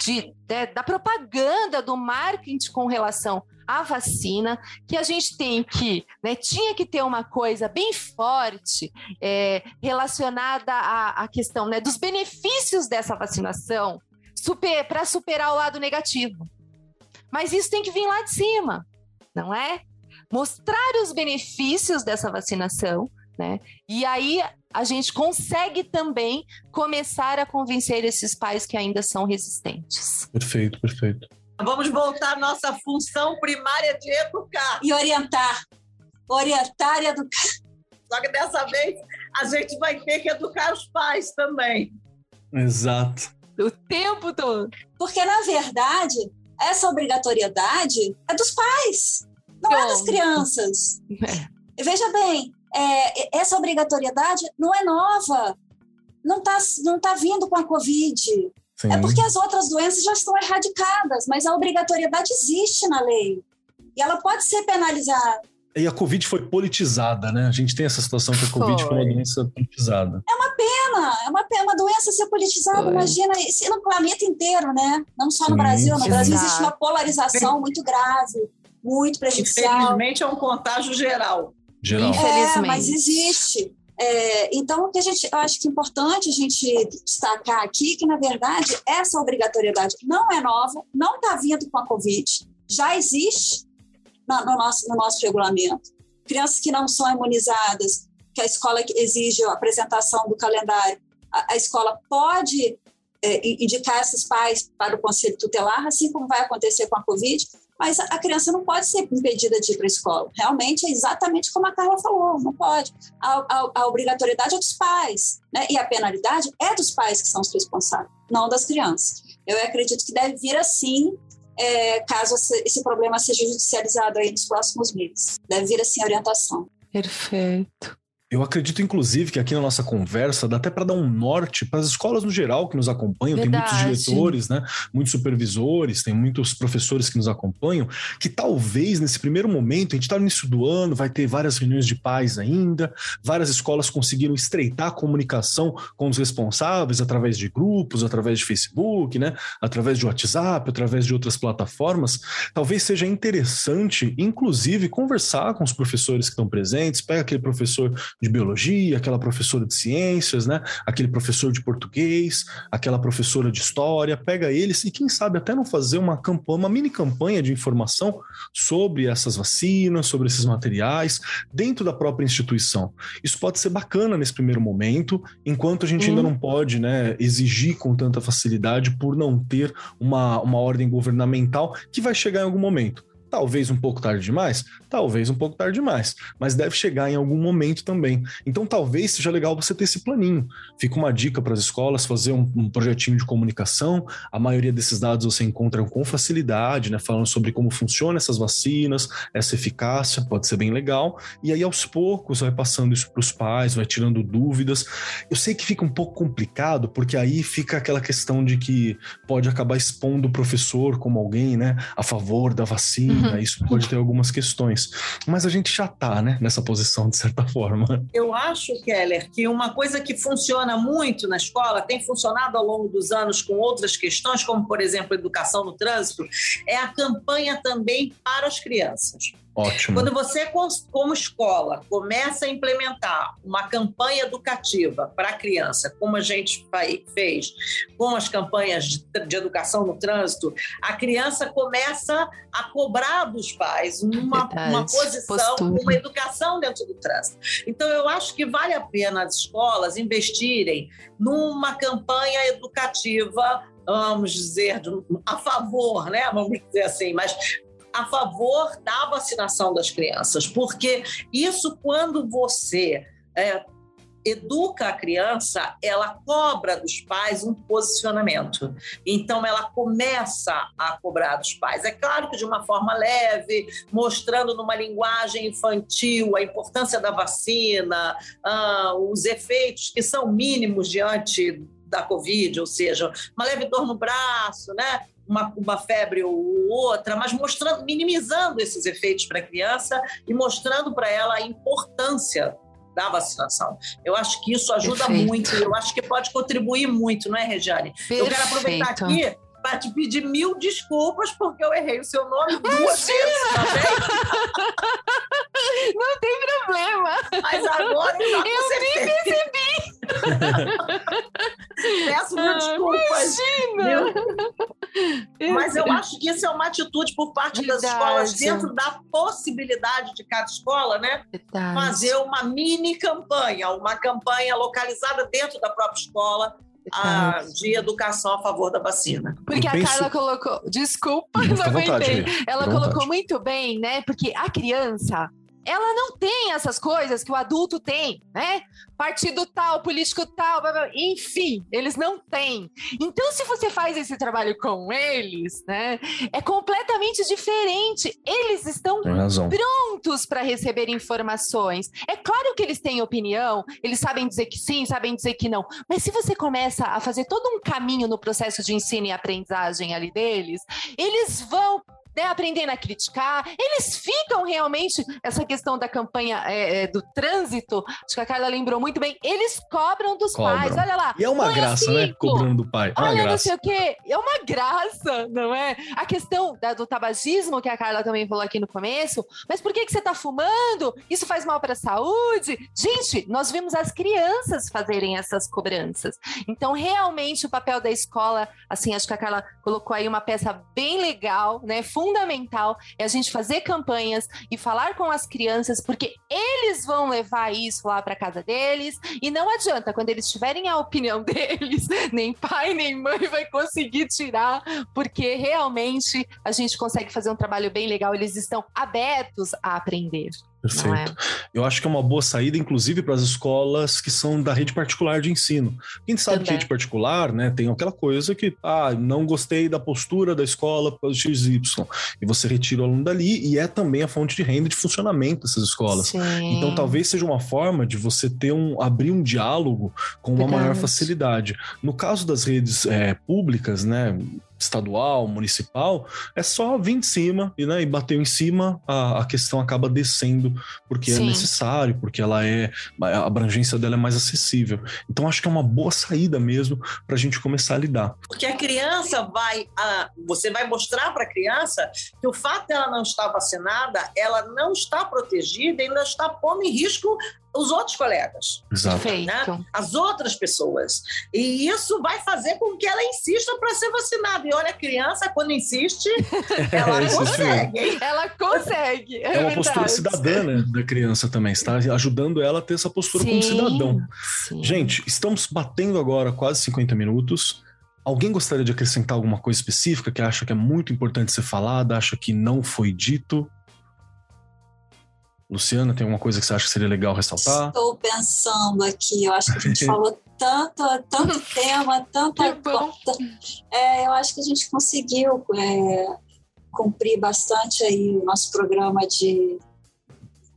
de, de né, da propaganda, do marketing com relação a vacina, que a gente tem que, né, tinha que ter uma coisa bem forte é, relacionada à, à, questão né, dos benefícios dessa vacinação super, para superar o lado negativo. Mas isso tem que vir lá de cima, não é? Mostrar os benefícios dessa vacinação, né? E aí a gente consegue também começar a convencer esses pais que ainda são resistentes. Perfeito, perfeito. Vamos voltar à nossa função primária de educar. E orientar. Orientar e educar. Só que dessa vez a gente vai ter que educar os pais também. Exato. O tempo todo. Porque, na verdade, essa obrigatoriedade é dos pais, não Pronto. é das crianças. É. Veja bem, é, essa obrigatoriedade não é nova. Não está não tá vindo com a Covid. Sim. É porque as outras doenças já estão erradicadas, mas a obrigatoriedade existe na lei. E ela pode ser penalizada. E a Covid foi politizada, né? A gente tem essa situação que a Covid foi, foi uma doença politizada. É uma pena, é uma pena, uma doença ser politizada. Foi. Imagina, isso no planeta inteiro, né? Não só Sim. no Brasil. No Brasil existe uma polarização muito grave, muito prejudicial. Infelizmente é um contágio geral. Geral. É, mas existe. É, então, o que a gente, eu acho que é importante a gente destacar aqui que, na verdade, essa obrigatoriedade não é nova, não está vindo com a Covid, já existe no, no, nosso, no nosso regulamento. Crianças que não são imunizadas, que a escola exige a apresentação do calendário, a, a escola pode é, indicar esses pais para o conselho tutelar, assim como vai acontecer com a Covid, mas a criança não pode ser impedida de ir para a escola. Realmente é exatamente como a Carla falou, não pode. A, a, a, obrigatoriedade é dos pais, né? e a penalidade é dos pais que são os responsáveis, não das crianças. Eu acredito que deve vir assim, é, caso esse problema seja judicializado aí nos próximos meses. Deve vir assim a orientação. Perfeito. Eu acredito, inclusive, que aqui na nossa conversa dá até para dar um norte para as escolas no geral que nos acompanham. Verdade. Tem muitos diretores, né? muitos supervisores, tem muitos professores que nos acompanham, que talvez nesse primeiro momento, a gente está no início do ano, vai ter várias reuniões de pais ainda, várias escolas conseguiram estreitar a comunicação com os responsáveis através de grupos, através de Facebook, né? através de WhatsApp, através de outras plataformas. Talvez seja interessante, inclusive, conversar com os professores que estão presentes, pega aquele professor de biologia, aquela professora de ciências, né? Aquele professor de português, aquela professora de história, pega eles e quem sabe até não fazer uma campanha, uma mini campanha de informação sobre essas vacinas, sobre esses materiais dentro da própria instituição. Isso pode ser bacana nesse primeiro momento, enquanto a gente hum. ainda não pode, né, exigir com tanta facilidade por não ter uma, uma ordem governamental que vai chegar em algum momento. Talvez um pouco tarde demais? Talvez um pouco tarde demais, mas deve chegar em algum momento também. Então, talvez seja legal você ter esse planinho. Fica uma dica para as escolas fazer um, um, projetinho de comunicação. A maioria desses dados você encontra com facilidade, né? Falando sobre como funcionam essas vacinas, essa eficácia, pode ser bem legal. E aí, aos poucos, vai passando isso para os pais, vai tirando dúvidas. Eu sei que fica um pouco complicado, porque aí fica aquela questão de que pode acabar expondo o professor como alguém, né, a favor da vacina. Uhum. Isso pode ter algumas questões. Mas a gente já está né, nessa posição, de certa forma. Eu acho, Keller, que uma coisa que funciona muito na escola, tem funcionado ao longo dos anos com outras questões, como, por exemplo, educação no trânsito, é a campanha também para as crianças. Ótimo. Quando você, como escola, começa a implementar uma campanha educativa para a criança, como a gente fez com as campanhas de, de, educação no trânsito, a criança começa a cobrar dos pais uma, uma posição, Postura. uma educação dentro do trânsito. Então, eu acho que vale a pena as escolas investirem numa campanha educativa vamos dizer, a favor, né? Vamos dizer assim, mas a favor da vacinação das crianças, porque isso, quando você é, educa a criança, ela cobra dos pais um posicionamento. Então, ela começa a cobrar dos pais. É claro que de uma forma leve, mostrando numa linguagem infantil a importância da vacina, ah, os efeitos que são mínimos diante da Covid, ou seja, uma leve dor no braço, né? Uma, uma febre ou outra, mas mostrando, minimizando esses efeitos para a criança e mostrando para ela a importância da vacinação. Eu acho que isso ajuda Perfeito. muito, eu acho que pode contribuir muito, não é, Regiane? Perfeito. Eu quero aproveitar aqui para te pedir mil desculpas porque eu errei o seu nome duas vezes também. Não tem problema. Mas agora eu Eu nem percebi. Peço mil desculpas. Imagina. Mas eu acho que isso é uma atitude por parte Verdade. das escolas, dentro da possibilidade de cada escola, né? Verdade. Fazer uma mini campanha, uma campanha localizada dentro da própria escola a, de educação a favor da vacina. Porque penso... a Carla colocou. Desculpa, não aguentei. Ela colocou muito bem, né? Porque a criança ela não tem essas coisas que o adulto tem, né? Partido tal, político tal, blá, blá, enfim, eles não têm. Então, se você faz esse trabalho com eles, né, é completamente diferente. Eles estão prontos para receber informações. É claro que eles têm opinião, eles sabem dizer que sim, sabem dizer que não. Mas se você começa a fazer todo um caminho no processo de ensino e aprendizagem ali deles, eles vão né, aprendendo a criticar. Eles ficam realmente, essa questão da campanha é, é, do trânsito, acho que a Carla lembrou muito bem, eles cobram dos cobram. pais, olha lá. E é uma graça, né? Cobrando do pai. É olha, graça. não sei o quê, é uma graça, não é? A questão da, do tabagismo, que a Carla também falou aqui no começo, mas por que, que você está fumando? Isso faz mal para a saúde? Gente, nós vimos as crianças fazerem essas cobranças. Então, realmente, o papel da escola, assim, acho que a Carla colocou aí uma peça bem legal, né? fundamental é a gente fazer campanhas e falar com as crianças, porque eles vão levar isso lá para casa deles e não adianta quando eles tiverem a opinião deles, nem pai nem mãe vai conseguir tirar, porque realmente a gente consegue fazer um trabalho bem legal, eles estão abertos a aprender. Perfeito. É? Eu acho que é uma boa saída, inclusive, para as escolas que são da rede particular de ensino. Gente sabe Também. que rede particular, né, tem aquela coisa que, ah, não gostei da postura da escola para XY. E você retira o aluno dali e é também a fonte de renda de funcionamento dessas escolas. Sim. Então, talvez seja uma forma de você ter um, abrir um diálogo com uma Verdade. maior facilidade. No caso das redes é, públicas, né, estadual, municipal, é só vir de cima e, né, e bater em cima, a, a questão acaba descendo porque é Sim. é necessário, porque ela é a abrangência dela é mais acessível. Então acho que é uma boa saída mesmo para a gente começar a lidar. Porque a criança vai, a, você vai mostrar para a criança que o fato dela não estar vacinada, ela não está protegida, ainda está pondo em risco os outros colegas. Exato. Né? As outras pessoas. E isso vai fazer com que ela insista para ser vacinada. E olha, a criança, quando insiste, ela é, consegue. Ela consegue. É, é uma postura cidadã né, da criança também. Está ajudando ela a ter essa postura sim, como cidadão. Sim. Gente, estamos batendo agora quase 50 minutos. Alguém gostaria de acrescentar alguma coisa específica que acha que é muito importante ser falada, acha que não foi dito? Luciana, tem alguma coisa que você acha que seria legal ressaltar? Estou pensando aqui, eu acho que a gente falou tanto, tanto tema, tanta coisa. É, eu acho que a gente conseguiu é, cumprir bastante aí o nosso programa de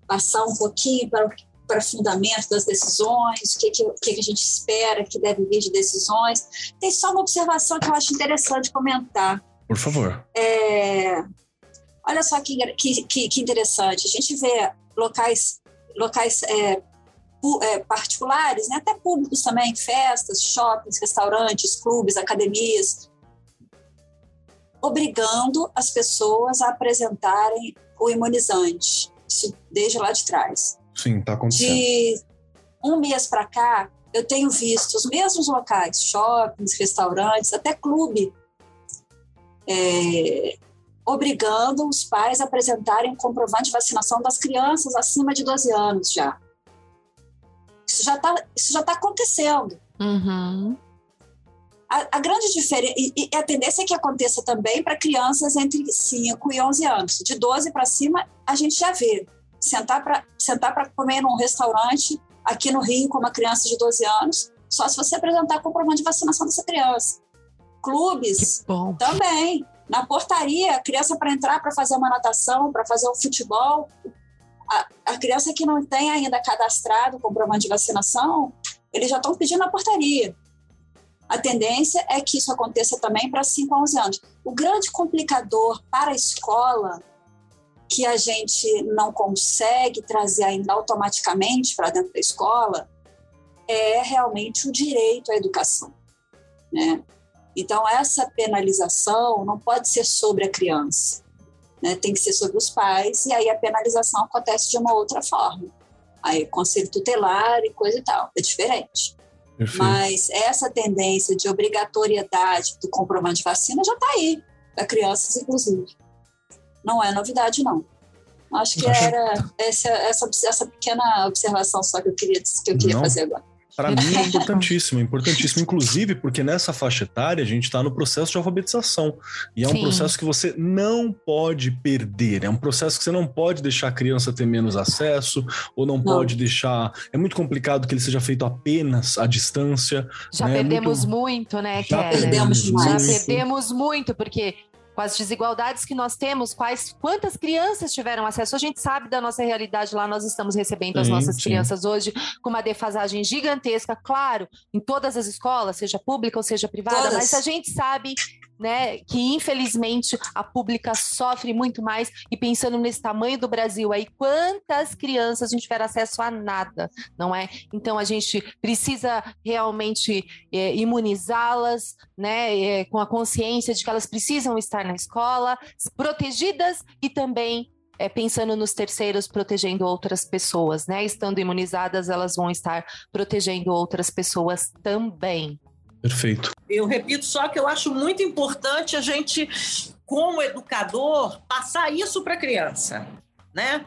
passar um pouquinho para o para fundamento das decisões, o que, que, que, a gente espera que deve vir de decisões. Tem só uma observação que eu acho interessante comentar. Por favor. É, olha só que, que, que, interessante. A gente vê locais, locais é, é, particulares, né, até públicos também, festas, shoppings, restaurantes, clubes, academias, obrigando as pessoas a apresentarem o imunizante, isso desde lá de trás. Sim, está acontecendo. De um mês para cá, eu tenho visto os mesmos locais, shoppings, restaurantes, até clube, é, obrigando os pais a apresentarem comprovante de vacinação das crianças acima de 12 anos já. Isso já está tá acontecendo. Uhum. A, a, grande diferença, e, e, a tendência é que aconteça também para crianças entre 5 e 11 anos. De 12 para cima, a gente já vê. Sentar para sentar comer num restaurante aqui no Rio com uma criança de 12 anos, só se você apresentar comprovante de vacinação dessa criança. Clubes também. Na portaria, a criança para entrar para fazer uma natação, para fazer um futebol, a, a, criança que não tem ainda cadastrado o comprovante de vacinação, eles já estão pedindo na portaria. A tendência é que isso aconteça também para 5 a 11 anos. O grande complicador para a escola, que a gente não consegue trazer ainda automaticamente para dentro da escola, é realmente o direito à educação. Né? Então, essa penalização não pode ser sobre a criança, né? tem que ser sobre os pais, e aí a penalização acontece de uma outra forma. Aí, conselho tutelar e coisa e tal, é diferente. Perfeito. Mas essa tendência de obrigatoriedade do comprovante de vacina já está aí, para crianças, inclusive. Não é novidade, não. Acho que era essa, essa, essa pequena observação só que eu queria, que eu queria fazer agora. Para mim é importantíssimo, é importantíssimo, inclusive porque nessa faixa etária a gente está no processo de alfabetização. E é um Sim. processo que você não pode perder, é um processo que você não pode deixar a criança ter menos acesso, ou não, não. pode deixar. É muito complicado que ele seja feito apenas à distância. Já né? perdemos muito... muito, né, Já perdemos Já perdemos muito, porque com as desigualdades que nós temos, quais quantas crianças tiveram acesso. A gente sabe da nossa realidade lá, nós estamos recebendo sim, as nossas sim. crianças hoje com uma defasagem gigantesca, claro, em todas as escolas, seja pública ou seja privada, todas. mas a gente sabe né, que infelizmente a pública sofre muito mais e pensando nesse tamanho do Brasil aí, quantas crianças a gente tiver acesso a nada, não é? Então a gente precisa realmente é, imunizá-las, né, é, com a consciência de que elas precisam estar na escola, protegidas e também é, pensando nos terceiros, protegendo outras pessoas, né? Estando imunizadas, elas vão estar protegendo outras pessoas também. Perfeito. Eu repito só que eu acho muito importante a gente, como educador, passar isso para a criança né?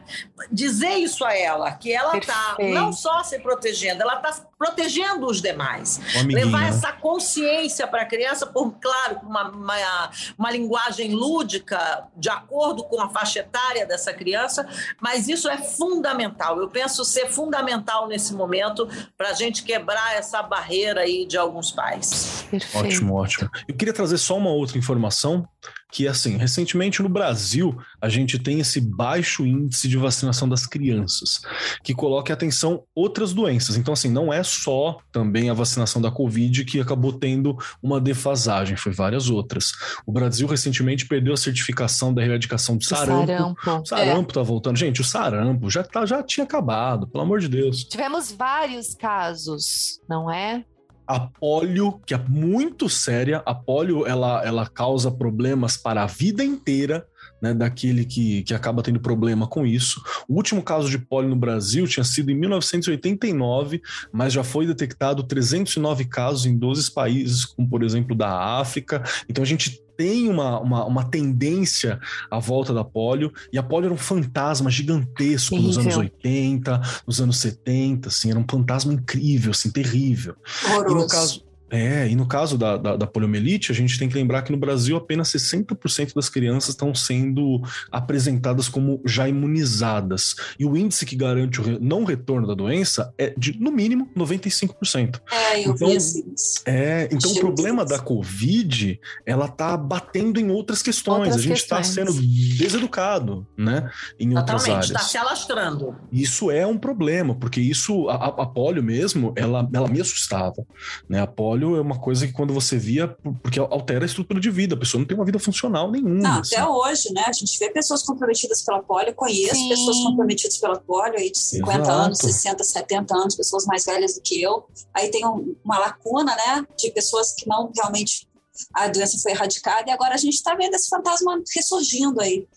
Dizer isso a ela, que ela está não só se protegendo, ela está protegendo os demais. Levar essa consciência para a criança, por claro, uma, uma, uma linguagem lúdica, de acordo com a faixa etária dessa criança, mas isso é fundamental. Eu penso ser fundamental nesse momento para a gente quebrar essa barreira aí de alguns pais. Perfeito. Ótimo, ótimo. Eu queria trazer só uma outra informação que assim, recentemente no Brasil, a gente tem esse baixo índice de vacinação das crianças, que coloca em atenção outras doenças. Então, assim, não é só também a vacinação da Covid que acabou tendo uma defasagem, foi várias outras. O Brasil recentemente perdeu a certificação da erradicação do sarampo. Sarampo, o sarampo é. tá voltando. Gente, o sarampo já, tá, já tinha acabado, pelo amor de Deus. Tivemos vários casos, não é? A polio, que é muito séria, a polio ela, ela causa problemas para a vida inteira, né, daquele que, que acaba tendo problema com isso. O último caso de polio no Brasil tinha sido em 1989, mas já foi detectado 309 casos em 12 países, como por exemplo da África. Então a gente tem uma, uma, uma, tendência à volta da polio, e a polio era um fantasma gigantesco terrível. nos anos 80, nos anos 70, assim, era um fantasma incrível, assim, terrível. Horroroso. E no caso, é, e no caso da, da, da, poliomielite, a gente tem que lembrar que no Brasil apenas 60% das crianças estão sendo apresentadas como já imunizadas. E o índice que garante o não retorno da doença é de, no mínimo, 95%. É, eu então, vi assim. É, então o problema da Covid, ela tá batendo em outras questões. Outras a gente está sendo deseducado, né? Em outras áreas. está se alastrando. Isso é um problema, porque isso, a, a polio mesmo, ela, ela me assustava, né? A polio trabalho é uma coisa que quando você via, porque altera a estrutura de vida, a pessoa não tem uma vida funcional nenhuma. Não, assim. até hoje, né? A gente vê pessoas comprometidas pela polio, conheço Sim. pessoas comprometidas pela polio aí de 50 Exato. anos, 60, 70 anos, pessoas mais velhas do que eu. Aí tem um, uma lacuna, né? De pessoas que não realmente a doença foi erradicada e agora a gente está vendo esse fantasma ressurgindo aí.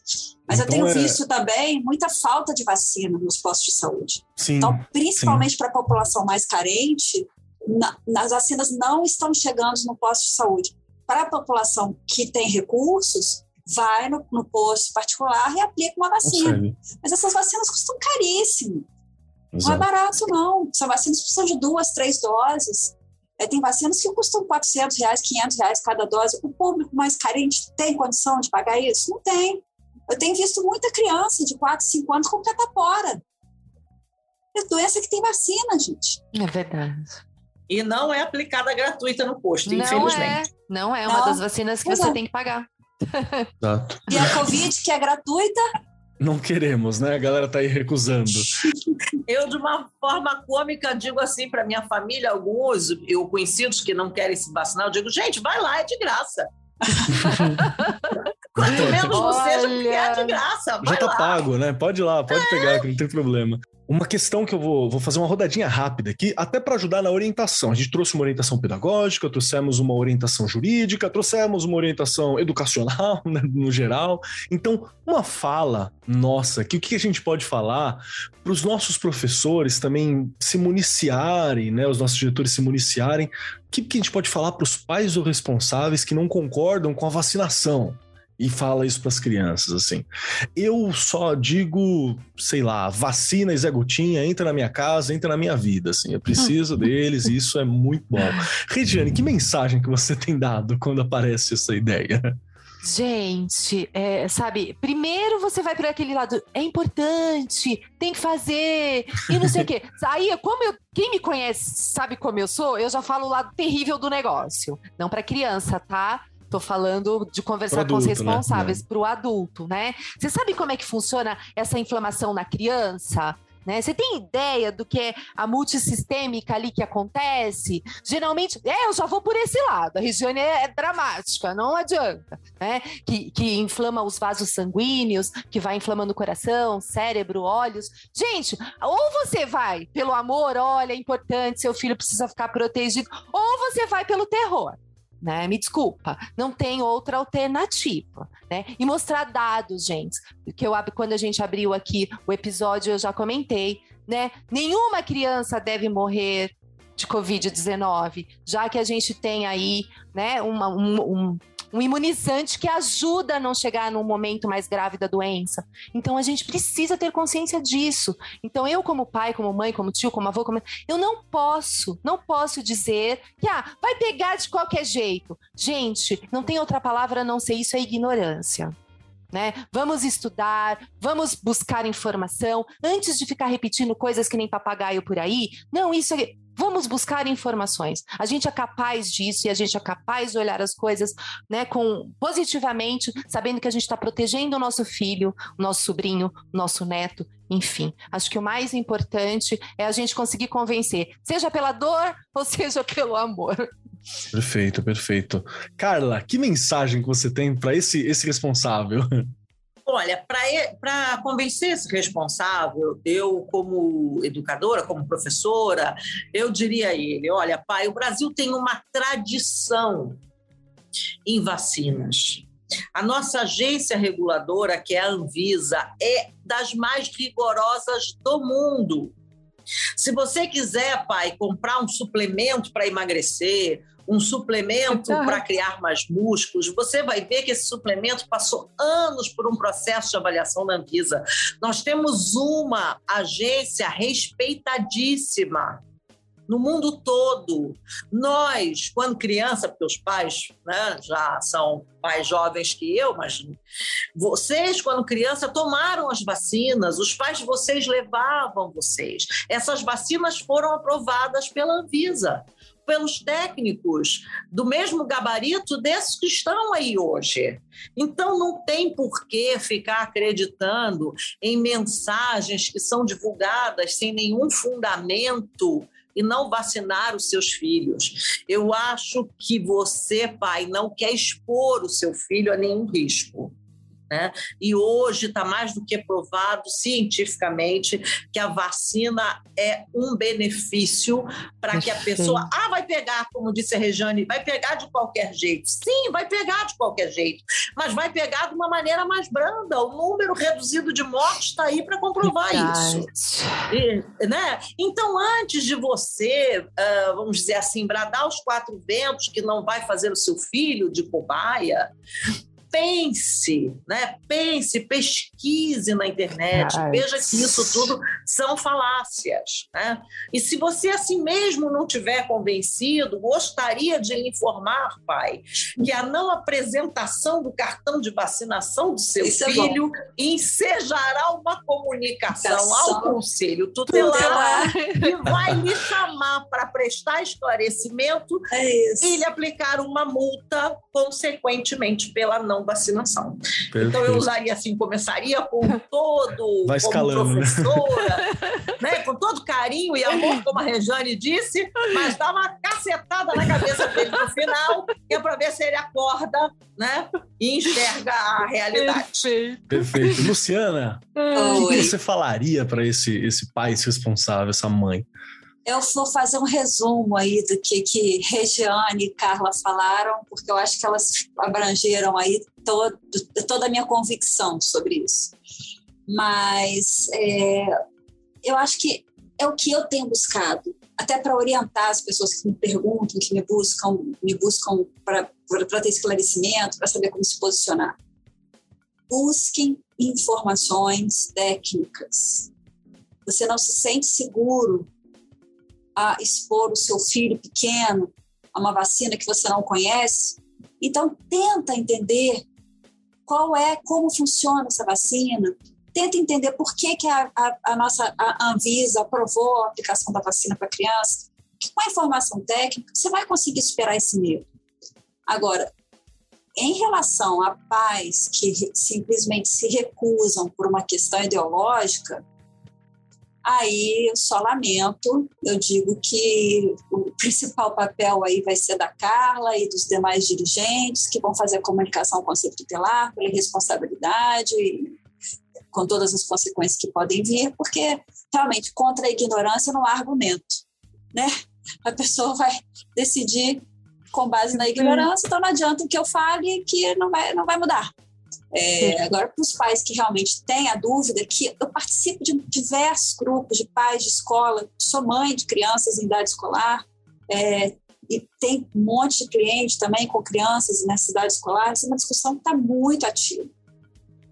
Mas então, eu tenho é... visto também muita falta de vacina nos postos de saúde. Sim, então, principalmente para a população mais carente, as vacinas não estão chegando no posto de saúde. Para a população que tem recursos, vai no, no posto particular e aplica uma vacina. Mas essas vacinas custam caríssimo. Exato. Não é barato, não. São vacinas que precisam de duas, três doses. É, tem vacinas que custam 400 reais, 500 reais cada dose. O público mais carente tem condição de pagar isso? Não tem. Eu tenho visto muita criança de 4, 5 anos com catapora. É doença que tem vacina, gente. É verdade. E não é aplicada gratuita no posto, não infelizmente. É, não é uma não. das vacinas que Exato. você tem que pagar. Exato. E a Covid, que é gratuita, não queremos, né? A galera tá aí recusando. Eu, de uma forma cômica, digo assim para minha família, alguns eu conhecidos que não querem se vacinar, eu digo, gente, vai lá, é de graça. Quanto menos você, seja, porque é de graça. Já tá lá. pago, né? Pode ir lá, pode é. pegar, que não tem problema. Uma questão que eu vou, vou fazer uma rodadinha rápida aqui, até para ajudar na orientação. A gente trouxe uma orientação pedagógica, trouxemos uma orientação jurídica, trouxemos uma orientação educacional, né, no geral. Então, uma fala nossa, que o que a gente pode falar para os nossos professores também se municiarem, né, os nossos diretores se municiarem, o que, que a gente pode falar para os pais ou responsáveis que não concordam com a vacinação? E fala isso para as crianças, assim. Eu só digo, sei lá, vacina e Zé Gotinha, entra na minha casa, entra na minha vida, assim. Eu preciso deles e isso é muito bom. Regiane, que mensagem que você tem dado quando aparece essa ideia? Gente, é, sabe, primeiro você vai para aquele lado, é importante, tem que fazer, e não sei o quê. Aí, como eu, quem me conhece sabe como eu sou, eu já falo o lado terrível do negócio. Não para criança, tá? Tô falando de conversar adulto, com os né? responsáveis né? para o adulto, né? Você sabe como é que funciona essa inflamação na criança? Né? Você tem ideia do que é a multissistêmica ali que acontece? Geralmente, é, eu já vou por esse lado. A região é, é dramática, não adianta, né? Que, que inflama os vasos sanguíneos, que vai inflamando o coração, cérebro, olhos. Gente, ou você vai pelo amor, olha, é importante, seu filho precisa ficar protegido, ou você vai pelo terror né? Me desculpa, não tem outra alternativa, né? E mostrar dados, gente. Que eu quando a gente abriu aqui o episódio, eu já comentei, né? Nenhuma criança deve morrer de Covid-19, já que a gente tem aí, né, uma, um, um um imunizante que ajuda a não chegar num momento mais grave da doença. Então a gente precisa ter consciência disso. Então eu como pai, como mãe, como tio, como avô, como... eu não posso, não posso dizer que ah, vai pegar de qualquer jeito. Gente, não tem outra palavra a não ser isso é ignorância. Né? Vamos estudar, vamos buscar informação antes de ficar repetindo coisas que nem papagaio por aí. Não, isso é Vamos buscar informações. A gente é capaz disso e a gente é capaz de olhar as coisas né, com positivamente, sabendo que a gente está protegendo o nosso filho, o nosso sobrinho, o nosso neto, enfim. Acho que o mais importante é a gente conseguir convencer, seja pela dor ou seja pelo amor. Perfeito, perfeito. Carla, que mensagem que você tem para esse, esse responsável? Olha, para convencer esse responsável, eu, como educadora, como professora, eu diria a ele: olha, pai, o Brasil tem uma tradição em vacinas. A nossa agência reguladora, que é a Anvisa, é das mais rigorosas do mundo. Se você quiser, pai, comprar um suplemento para emagrecer, um suplemento para criar mais músculos, você vai ver que esse suplemento passou anos por um processo de avaliação da Anvisa. Nós temos uma agência respeitadíssima no mundo todo. Nós, quando criança, porque os pais né, já são mais jovens que eu, mas vocês, quando criança, tomaram as vacinas, os pais de vocês levavam vocês. Essas vacinas foram aprovadas pela Anvisa pelos técnicos do mesmo gabarito desses que estão aí hoje. Então, não tem por que ficar acreditando em mensagens que são divulgadas sem nenhum fundamento e não vacinar os seus filhos. Eu acho que você, pai, não quer expor o seu filho a nenhum risco. Né? E hoje está mais do que provado cientificamente que a vacina é um benefício para que a pessoa. Ah, vai pegar, como disse a Regiane, vai pegar de qualquer jeito. Sim, vai pegar de qualquer jeito, mas vai pegar de uma maneira mais branda. O número reduzido de mortes está aí para comprovar Verdade. isso. E, né? Então, antes de você, uh, vamos dizer assim, bradar os quatro ventos que não vai fazer o seu filho de cobaia, pense, né? Pense, pesquise na internet, Ai. veja que isso tudo são falácias, né? E se você assim mesmo não tiver convencido, gostaria de lhe informar, pai, que a não apresentação do cartão de vacinação do seu isso é filho é ensejará uma comunicação ao conselho tutelar que vai lhe chamar para prestar esclarecimento é e lhe aplicar uma multa consequentemente pela não vacinação. Perfeito. Então eu usaria assim, começaria com todo, Vai escalando, como né? professora, né? né? com todo carinho e amor, como a Rejane disse, mas dá uma cacetada na cabeça dele no final, que é para ver se ele acorda, né? E enxerga a realidade. Perfeito. Perfeito. Luciana, o que você falaria para esse, esse pai, esse responsável, essa mãe? Eu vou fazer um resumo aí do que, que Regiane e Carla falaram, porque eu acho que elas abrangeram aí todo, toda a minha convicção sobre isso. Mas é, eu acho que é o que eu tenho buscado, até para orientar as pessoas que me perguntam, que me buscam, me buscam para ter esclarecimento, para saber como se posicionar. Busquem informações técnicas. Você não se sente seguro a expor o seu filho pequeno a uma vacina que você não conhece. Então, tenta entender qual é, como funciona essa vacina, tenta entender por que, que a, a, a nossa a Anvisa aprovou a aplicação da vacina para criança. Com a informação técnica, você vai conseguir superar esse medo. Agora, em relação a pais que simplesmente se recusam por uma questão ideológica, Aí eu só lamento, eu digo que o principal papel aí vai ser da Carla e dos demais dirigentes que vão fazer a comunicação com o Conselho Tutelar, pela responsabilidade, com todas as consequências que podem vir, porque realmente contra a ignorância não há argumento, né? A pessoa vai decidir com base na ignorância, então não adianta que eu fale que não vai, não vai mudar. É, agora, para os pais que realmente têm a dúvida, que eu participo de diversos grupos de pais de escola, sou mãe de crianças em idade escolar, é, e tem um monte de clientes também com crianças nessa idade escolar, essa é uma discussão que está muito ativa.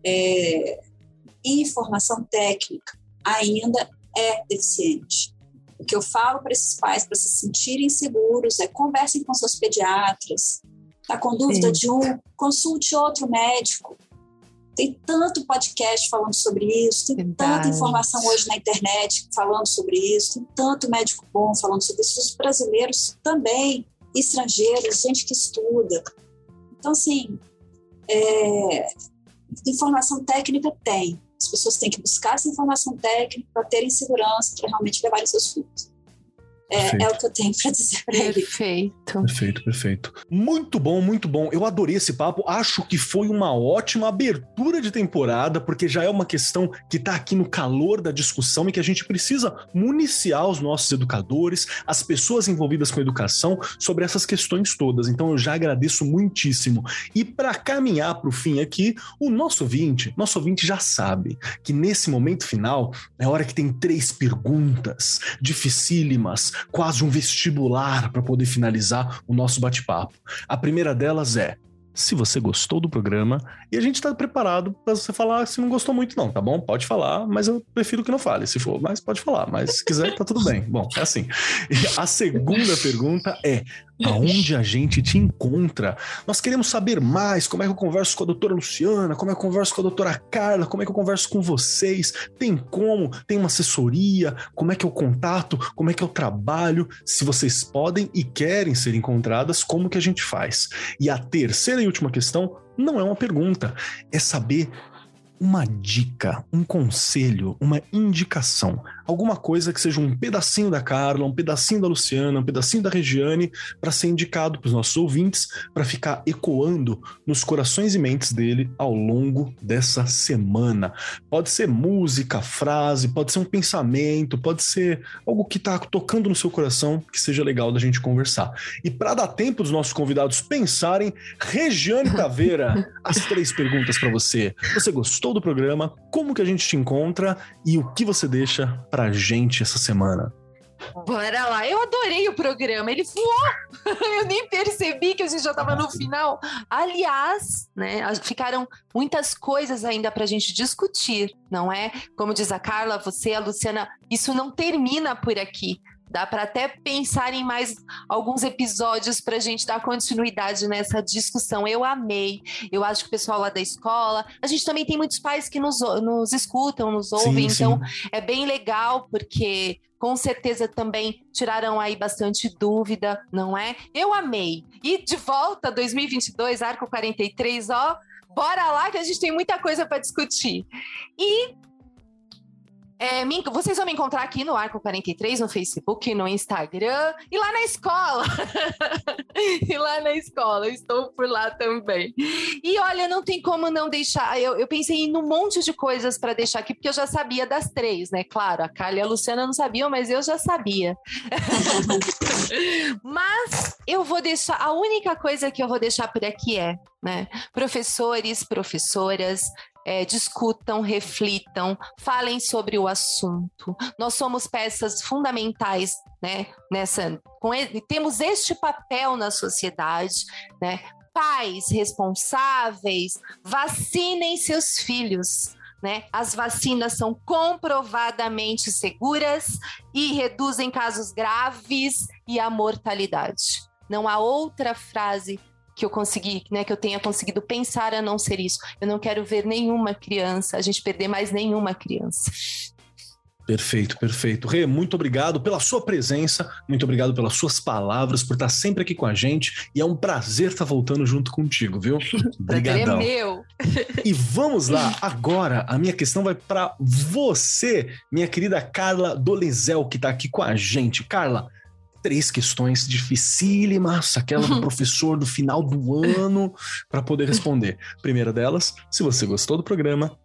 É, informação técnica ainda é deficiente. O que eu falo para esses pais, para se sentirem seguros, é conversem com seus pediatras, está com dúvida Sim. de um, consulte outro médico, tem tanto podcast falando sobre isso, tem Verdade. tanta informação hoje na internet falando sobre isso, tem tanto médico bom falando sobre isso, os brasileiros também, estrangeiros, gente que estuda. Então, assim, é, informação técnica tem. As pessoas têm que buscar essa informação técnica para terem segurança, para realmente levarem seus filhos. É, é, o que eu tenho para dizer para ele. Perfeito. Perfeito, perfeito. Muito bom, muito bom. Eu adorei esse papo. Acho que foi uma ótima abertura de temporada, porque já é uma questão que está aqui no calor da discussão e que a gente precisa municiar os nossos educadores, as pessoas envolvidas com educação sobre essas questões todas. Então eu já agradeço muitíssimo. E para caminhar para o fim aqui, o nosso ouvinte, nosso ouvinte já sabe que nesse momento final é hora que tem três perguntas dificílimas quase um vestibular para poder finalizar o nosso bate-papo. A primeira delas é: se você gostou do programa e a gente está preparado para você falar se não gostou muito, não, tá bom? Pode falar, mas eu prefiro que não fale, se for, mas pode falar, mas se quiser, tá tudo bem. Bom, é assim. E a segunda pergunta é: aonde a gente te encontra? Nós queremos saber mais como é que eu converso com a doutora Luciana, como é que eu converso com a doutora Carla, como é que eu converso com vocês, tem como, tem uma assessoria, como é que eu contato, como é que eu trabalho, se vocês podem e querem ser encontradas, como que a gente faz? E a terceira e última questão não é uma pergunta, é saber uma dica, um conselho, uma indicação alguma coisa que seja um pedacinho da Carla, um pedacinho da Luciana, um pedacinho da Regiane, para ser indicado para os nossos ouvintes, para ficar ecoando nos corações e mentes dele ao longo dessa semana. Pode ser música, frase, pode ser um pensamento, pode ser algo que está tocando no seu coração, que seja legal da gente conversar. E para dar tempo dos nossos convidados pensarem, Regiane Taveira, as três perguntas para você. Você gostou do programa? Como que a gente te encontra e o que você deixa pra gente essa semana? Bora lá, eu adorei o programa, ele voou! eu nem percebi que a gente já estava no final. Aliás, né, ficaram muitas coisas ainda para a gente discutir, não é? Como diz a Carla, você, a Luciana, isso não termina por aqui. Dá para até pensar em mais alguns episódios para a gente dar continuidade nessa discussão. Eu amei. Eu acho que o pessoal lá da escola. A gente também tem muitos pais que nos, nos escutam, nos ouvem. Sim, então, sim. é bem legal, porque com certeza também tiraram aí bastante dúvida, não é? Eu amei. E de volta 2022, Arco 43, ó. Bora lá que a gente tem muita coisa para discutir. E é, me, vocês vão me encontrar aqui no Arco 43, no Facebook, no Instagram e lá na escola. e lá na escola, estou por lá também. E olha, não tem como não deixar. Eu, eu pensei em um monte de coisas para deixar aqui, porque eu já sabia das três, né? Claro, a Carla e a Luciana não sabiam, mas eu já sabia. mas eu vou deixar. A única coisa que eu vou deixar por aqui é, né? Professores, professoras, é, discutam, reflitam, falem sobre o assunto. Nós somos peças fundamentais, né? Nessa, ele, temos este papel na sociedade, né? Pais responsáveis, vacinem seus filhos. Né? As vacinas são comprovadamente seguras e reduzem casos graves e a mortalidade. Não há outra frase que eu consegui, né, que eu tenha conseguido pensar a não ser isso. Eu não quero ver nenhuma criança, a gente perder mais nenhuma criança. Perfeito, perfeito. Rê, muito obrigado pela sua presença, muito obrigado pelas suas palavras, por estar sempre aqui com a gente e é um prazer estar voltando junto contigo, viu? Obrigadão. é meu. e vamos lá, agora a minha questão vai para você, minha querida Carla Dolizel, que está aqui com a gente. Carla, três questões dificílimas, aquela do professor do final do ano, para poder responder. Primeira delas, se você gostou do programa.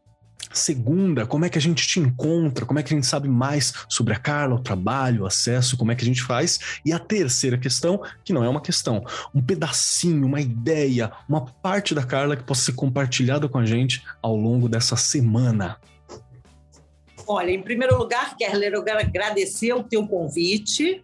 Segunda, como é que a gente te encontra? Como é que a gente sabe mais sobre a Carla, o trabalho, o acesso, como é que a gente faz? E a terceira questão, que não é uma questão, um pedacinho, uma ideia, uma parte da Carla que possa ser compartilhada com a gente ao longo dessa semana. Olha, em primeiro lugar, Kerler, eu quero agradecer o teu convite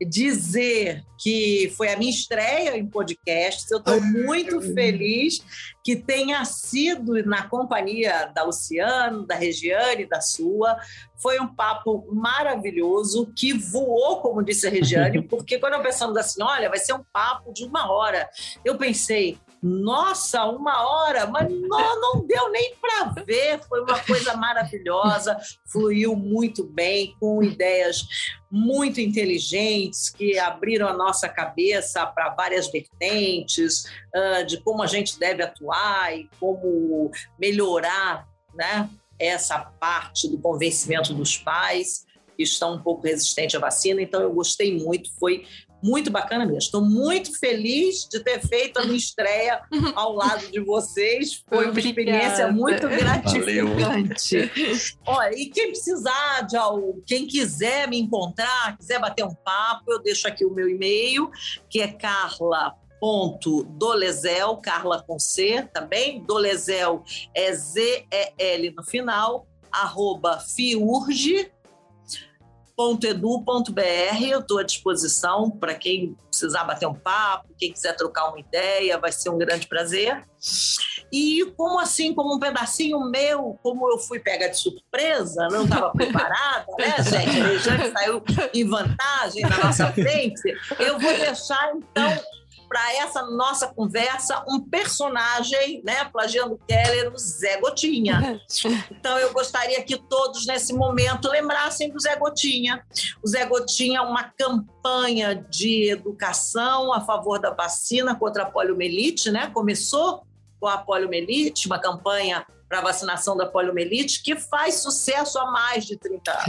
dizer que foi a minha estreia em podcast. Eu estou muito feliz que tenha sido na companhia da Luciano, da Regiane, da sua. Foi um papo maravilhoso que voou, como disse a Regiane, porque quando eu pensamos assim, olha, vai ser um papo de uma hora, eu pensei, nossa, uma hora, mas não, não deu nem para ver. Foi uma coisa maravilhosa, fluiu muito bem, com ideias muito inteligentes que abriram a nossa cabeça para várias vertentes uh, de como a gente deve atuar e como melhorar, né? Essa parte do convencimento dos pais que estão um pouco resistentes à vacina. Então, eu gostei muito, foi muito bacana mesmo. Estou muito feliz de ter feito a minha estreia ao lado de vocês. Foi uma experiência muito gratificante. Olha, e quem precisar de algo, quem quiser me encontrar, quiser bater um papo, eu deixo aqui o meu e-mail, que é carla ponto Dolezel, Carla com C também, Dolezel é Z-E-L no final, arroba fiurge, edu.br. Eu estou à disposição para quem precisar bater um papo, quem quiser trocar uma ideia, vai ser um grande prazer. E como assim, como um pedacinho meu, como eu fui pega de surpresa, não estava preparada, né, gente? A já saiu em vantagem na nossa frente. Eu vou deixar, então, para essa nossa conversa um personagem, né, plagiando Keller, o Zé Gotinha. Então eu gostaria que todos nesse momento lembrassem do Zé Gotinha. O Zé Gotinha uma campanha de educação a favor da vacina contra a poliomielite, né? Começou com a poliomielite, uma campanha para a vacinação da poliomielite, que faz sucesso há mais de 30 anos.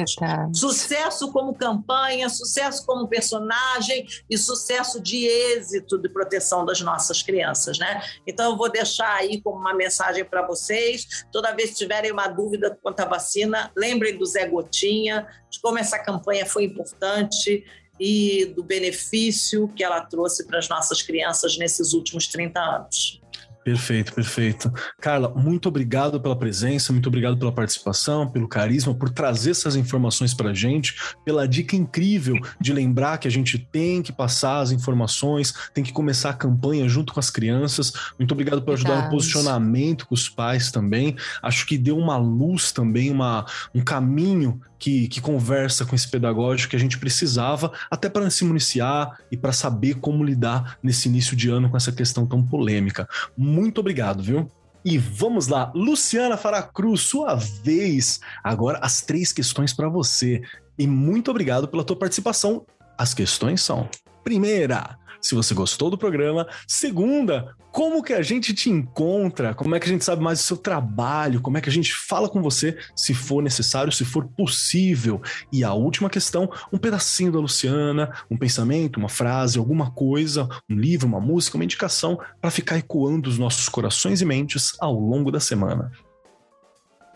Sucesso como campanha, sucesso como personagem e sucesso de êxito de proteção das nossas crianças, né? Então eu vou deixar aí como uma mensagem para vocês, toda vez que tiverem uma dúvida quanto à vacina, lembrem do Zé Gotinha, de como essa campanha foi importante e do benefício que ela trouxe para as nossas crianças nesses últimos 30 anos. Perfeito, perfeito. Carla, muito obrigado pela presença, muito obrigado pela participação, pelo carisma, por trazer essas informações para a gente, pela dica incrível de lembrar que a gente tem que passar as informações, tem que começar a campanha junto com as crianças. Muito obrigado por ajudar no posicionamento com os pais também. Acho que deu uma luz também, uma, um caminho que, que conversa com esse pedagógico que a gente precisava, até para se municiar e para saber como lidar nesse início de ano com essa questão tão polêmica. Muito obrigado, viu? E vamos lá, Luciana Faracruz, sua vez. Agora as três questões para você. E muito obrigado pela tua participação. As questões são: primeira, se você gostou do programa. Segunda, como que a gente te encontra? Como é que a gente sabe mais do seu trabalho? Como é que a gente fala com você se for necessário, se for possível? E a última questão, um pedacinho da Luciana, um pensamento, uma frase, alguma coisa, um livro, uma música, uma indicação para ficar ecoando os nossos corações e mentes ao longo da semana.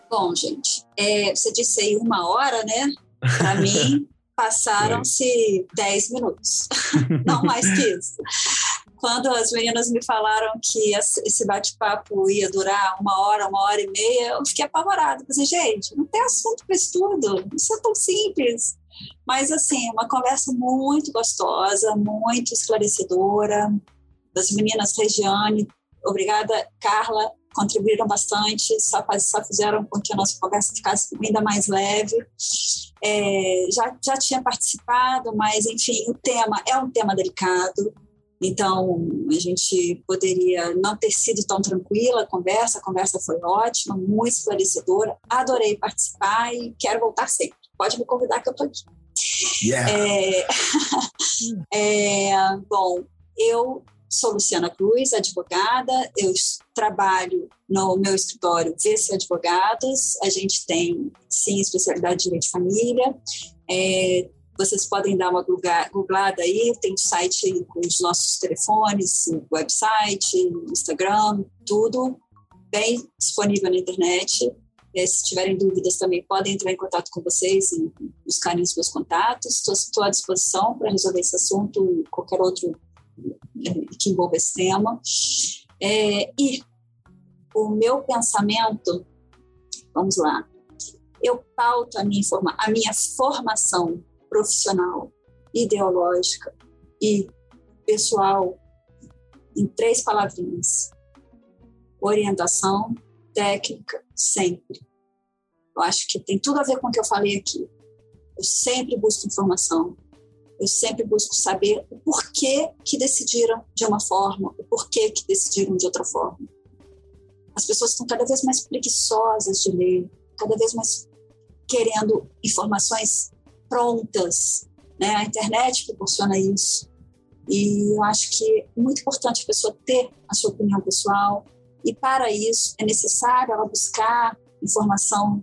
Bom, gente, é, você disse aí uma hora, né? Para mim, passaram-se 10 minutos, não mais que isso. Quando as meninas me falaram que esse bate-papo ia durar uma hora, uma hora e meia, eu fiquei apavorada. Pensei, gente, não tem assunto para isso tudo, isso é tão simples. Mas, assim, uma conversa muito gostosa, muito esclarecedora. Das meninas Regiane, obrigada, Carla, contribuíram bastante, só, só fizeram com que a nossa conversa ficasse ainda mais leve. É, já, já tinha participado, mas, enfim, o tema é um tema delicado, então a gente poderia não ter sido tão tranquila a conversa, a conversa foi ótima, muito esclarecedora, adorei participar e quero voltar sempre. Pode me convidar que eu estou aqui. Yeah. É, é, bom, eu Sou Luciana Cruz, advogada. Eu trabalho no meu escritório VC Advogados. A gente tem, sim, especialidade de direito de família. É, vocês podem dar uma googlada aí, tem site com os nossos telefones, website, Instagram, tudo bem disponível na internet. É, se tiverem dúvidas também podem entrar em contato com vocês e buscarem os meus contatos. Estou à disposição para resolver esse assunto qualquer outro que envolve esse tema. É, e o meu pensamento, vamos lá, eu pauto a minha, forma, a minha formação profissional, ideológica e pessoal em três palavrinhas: orientação, técnica, sempre. Eu acho que tem tudo a ver com o que eu falei aqui. Eu sempre busco informação, eu sempre busco saber o porquê que decidiram de uma forma, o porquê que decidiram de outra forma. As pessoas estão cada vez mais preguiçosas de ler, cada vez mais querendo informações prontas. Né? A internet proporciona isso. E eu acho que é muito importante a pessoa ter a sua opinião pessoal, e para isso é necessário ela buscar informação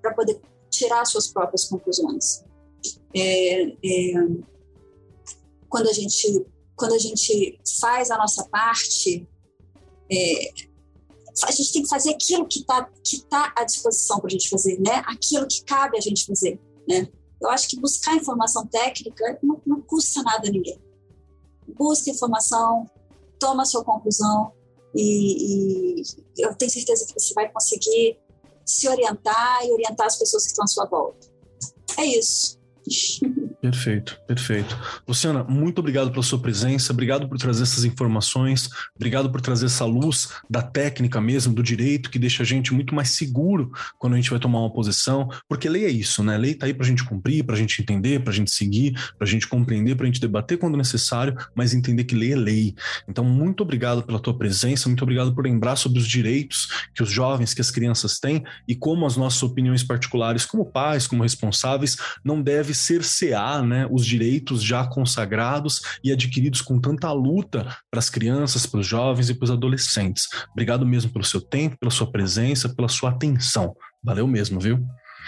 para poder tirar suas próprias conclusões. É, é, quando a gente quando a gente faz a nossa parte, é, a gente tem que fazer aquilo que está que tá à disposição para a gente fazer, né? Aquilo que cabe a gente fazer, né? Eu acho que buscar informação técnica não, não custa nada a ninguém. Busca informação, toma a sua conclusão e, e eu tenho certeza que você vai conseguir se orientar e orientar as pessoas que estão à sua volta. É isso. 是。Perfeito, perfeito. Luciana, muito obrigado pela sua presença, obrigado por trazer essas informações, obrigado por trazer essa luz da técnica mesmo, do direito, que deixa a gente muito mais seguro quando a gente vai tomar uma posição, porque lei é isso, né? Lei tá aí pra gente cumprir, pra gente entender, pra gente seguir, pra gente compreender, pra gente debater quando necessário, mas entender que lei é lei. Então, muito obrigado pela tua presença, muito obrigado por lembrar sobre os direitos que os jovens, que as crianças têm e como as nossas opiniões particulares, como pais, como responsáveis, não deve cercear conquistar né, os direitos já consagrados e adquiridos com tanta luta para as crianças, para os jovens e para os adolescentes. Obrigado mesmo pelo seu tempo, pela sua presença, pela sua atenção. Valeu mesmo, viu?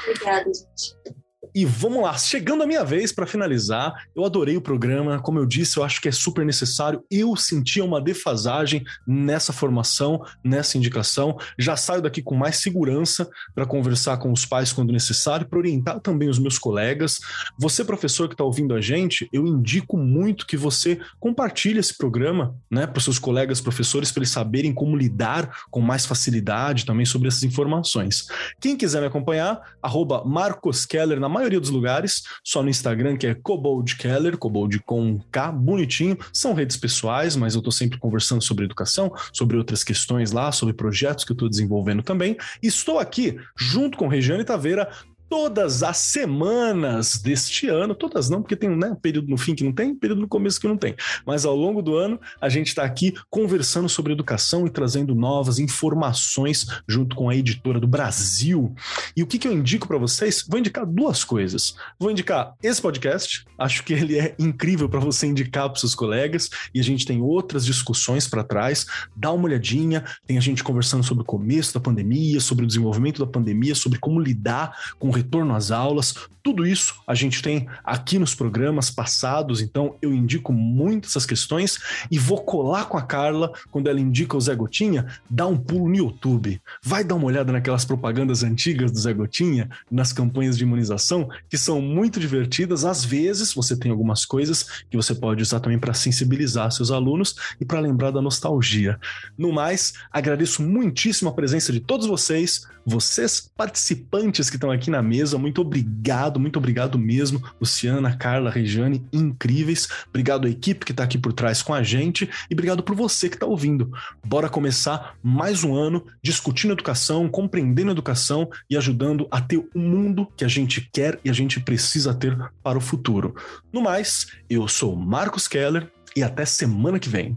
Obrigada, gente. E vamos lá, chegando a minha vez para finalizar, eu adorei o programa, como eu disse, eu acho que é super necessário. Eu sentia uma defasagem nessa formação, nessa indicação. Já saio daqui com mais segurança para conversar com os pais quando necessário, para orientar também os meus colegas. Você, professor que está ouvindo a gente, eu indico muito que você compartilhe esse programa né, para os seus colegas professores, para eles saberem como lidar com mais facilidade também sobre essas informações. Quem quiser me acompanhar, arroba Marcos Keller na maioria dos lugares, só no Instagram, que é Cobold Keller, Cobold com K, bonitinho. São redes pessoais, mas eu estou sempre conversando sobre educação, sobre outras questões lá, sobre projetos que eu estou desenvolvendo também. Estou aqui junto com Regiane Taveira todas as semanas deste ano, todas não, porque tem né, um período no fim que não tem, período no começo que não tem, mas ao longo do ano a gente está aqui conversando sobre educação e trazendo novas informações junto com a editora do Brasil. E o que, que eu indico para vocês? Vou indicar duas coisas. Vou indicar esse podcast, acho que ele é incrível para você indicar para seus colegas, e a gente tem outras discussões para trás. Dá uma olhadinha, tem a gente conversando sobre o começo da pandemia, sobre o desenvolvimento da pandemia, sobre como lidar com o retorno às aulas, tudo isso a gente tem aqui nos programas passados, então eu indico muito essas questões e vou colar com a Carla quando ela indica o Zé Gotinha, dá um pulo no YouTube. Vai dar uma olhada naquelas propagandas antigas do Zé Gotinha, nas campanhas de imunização, que são muito divertidas. Às vezes você tem algumas coisas que você pode usar também para sensibilizar seus alunos e para lembrar da nostalgia. No mais, agradeço muitíssimo a presença de todos vocês, vocês participantes que estão aqui na mesa, muito obrigado, muito obrigado mesmo. Luciana, Carla, Regiane, incríveis. Obrigado à equipe que está aqui por trás com a gente e obrigado por você que está ouvindo. Bora começar mais um ano discutindo educação, compreendendo educação e ajudando a ter o mundo que a gente quer e a gente precisa ter para o futuro. No mais, eu sou Marcos Keller e até semana que vem.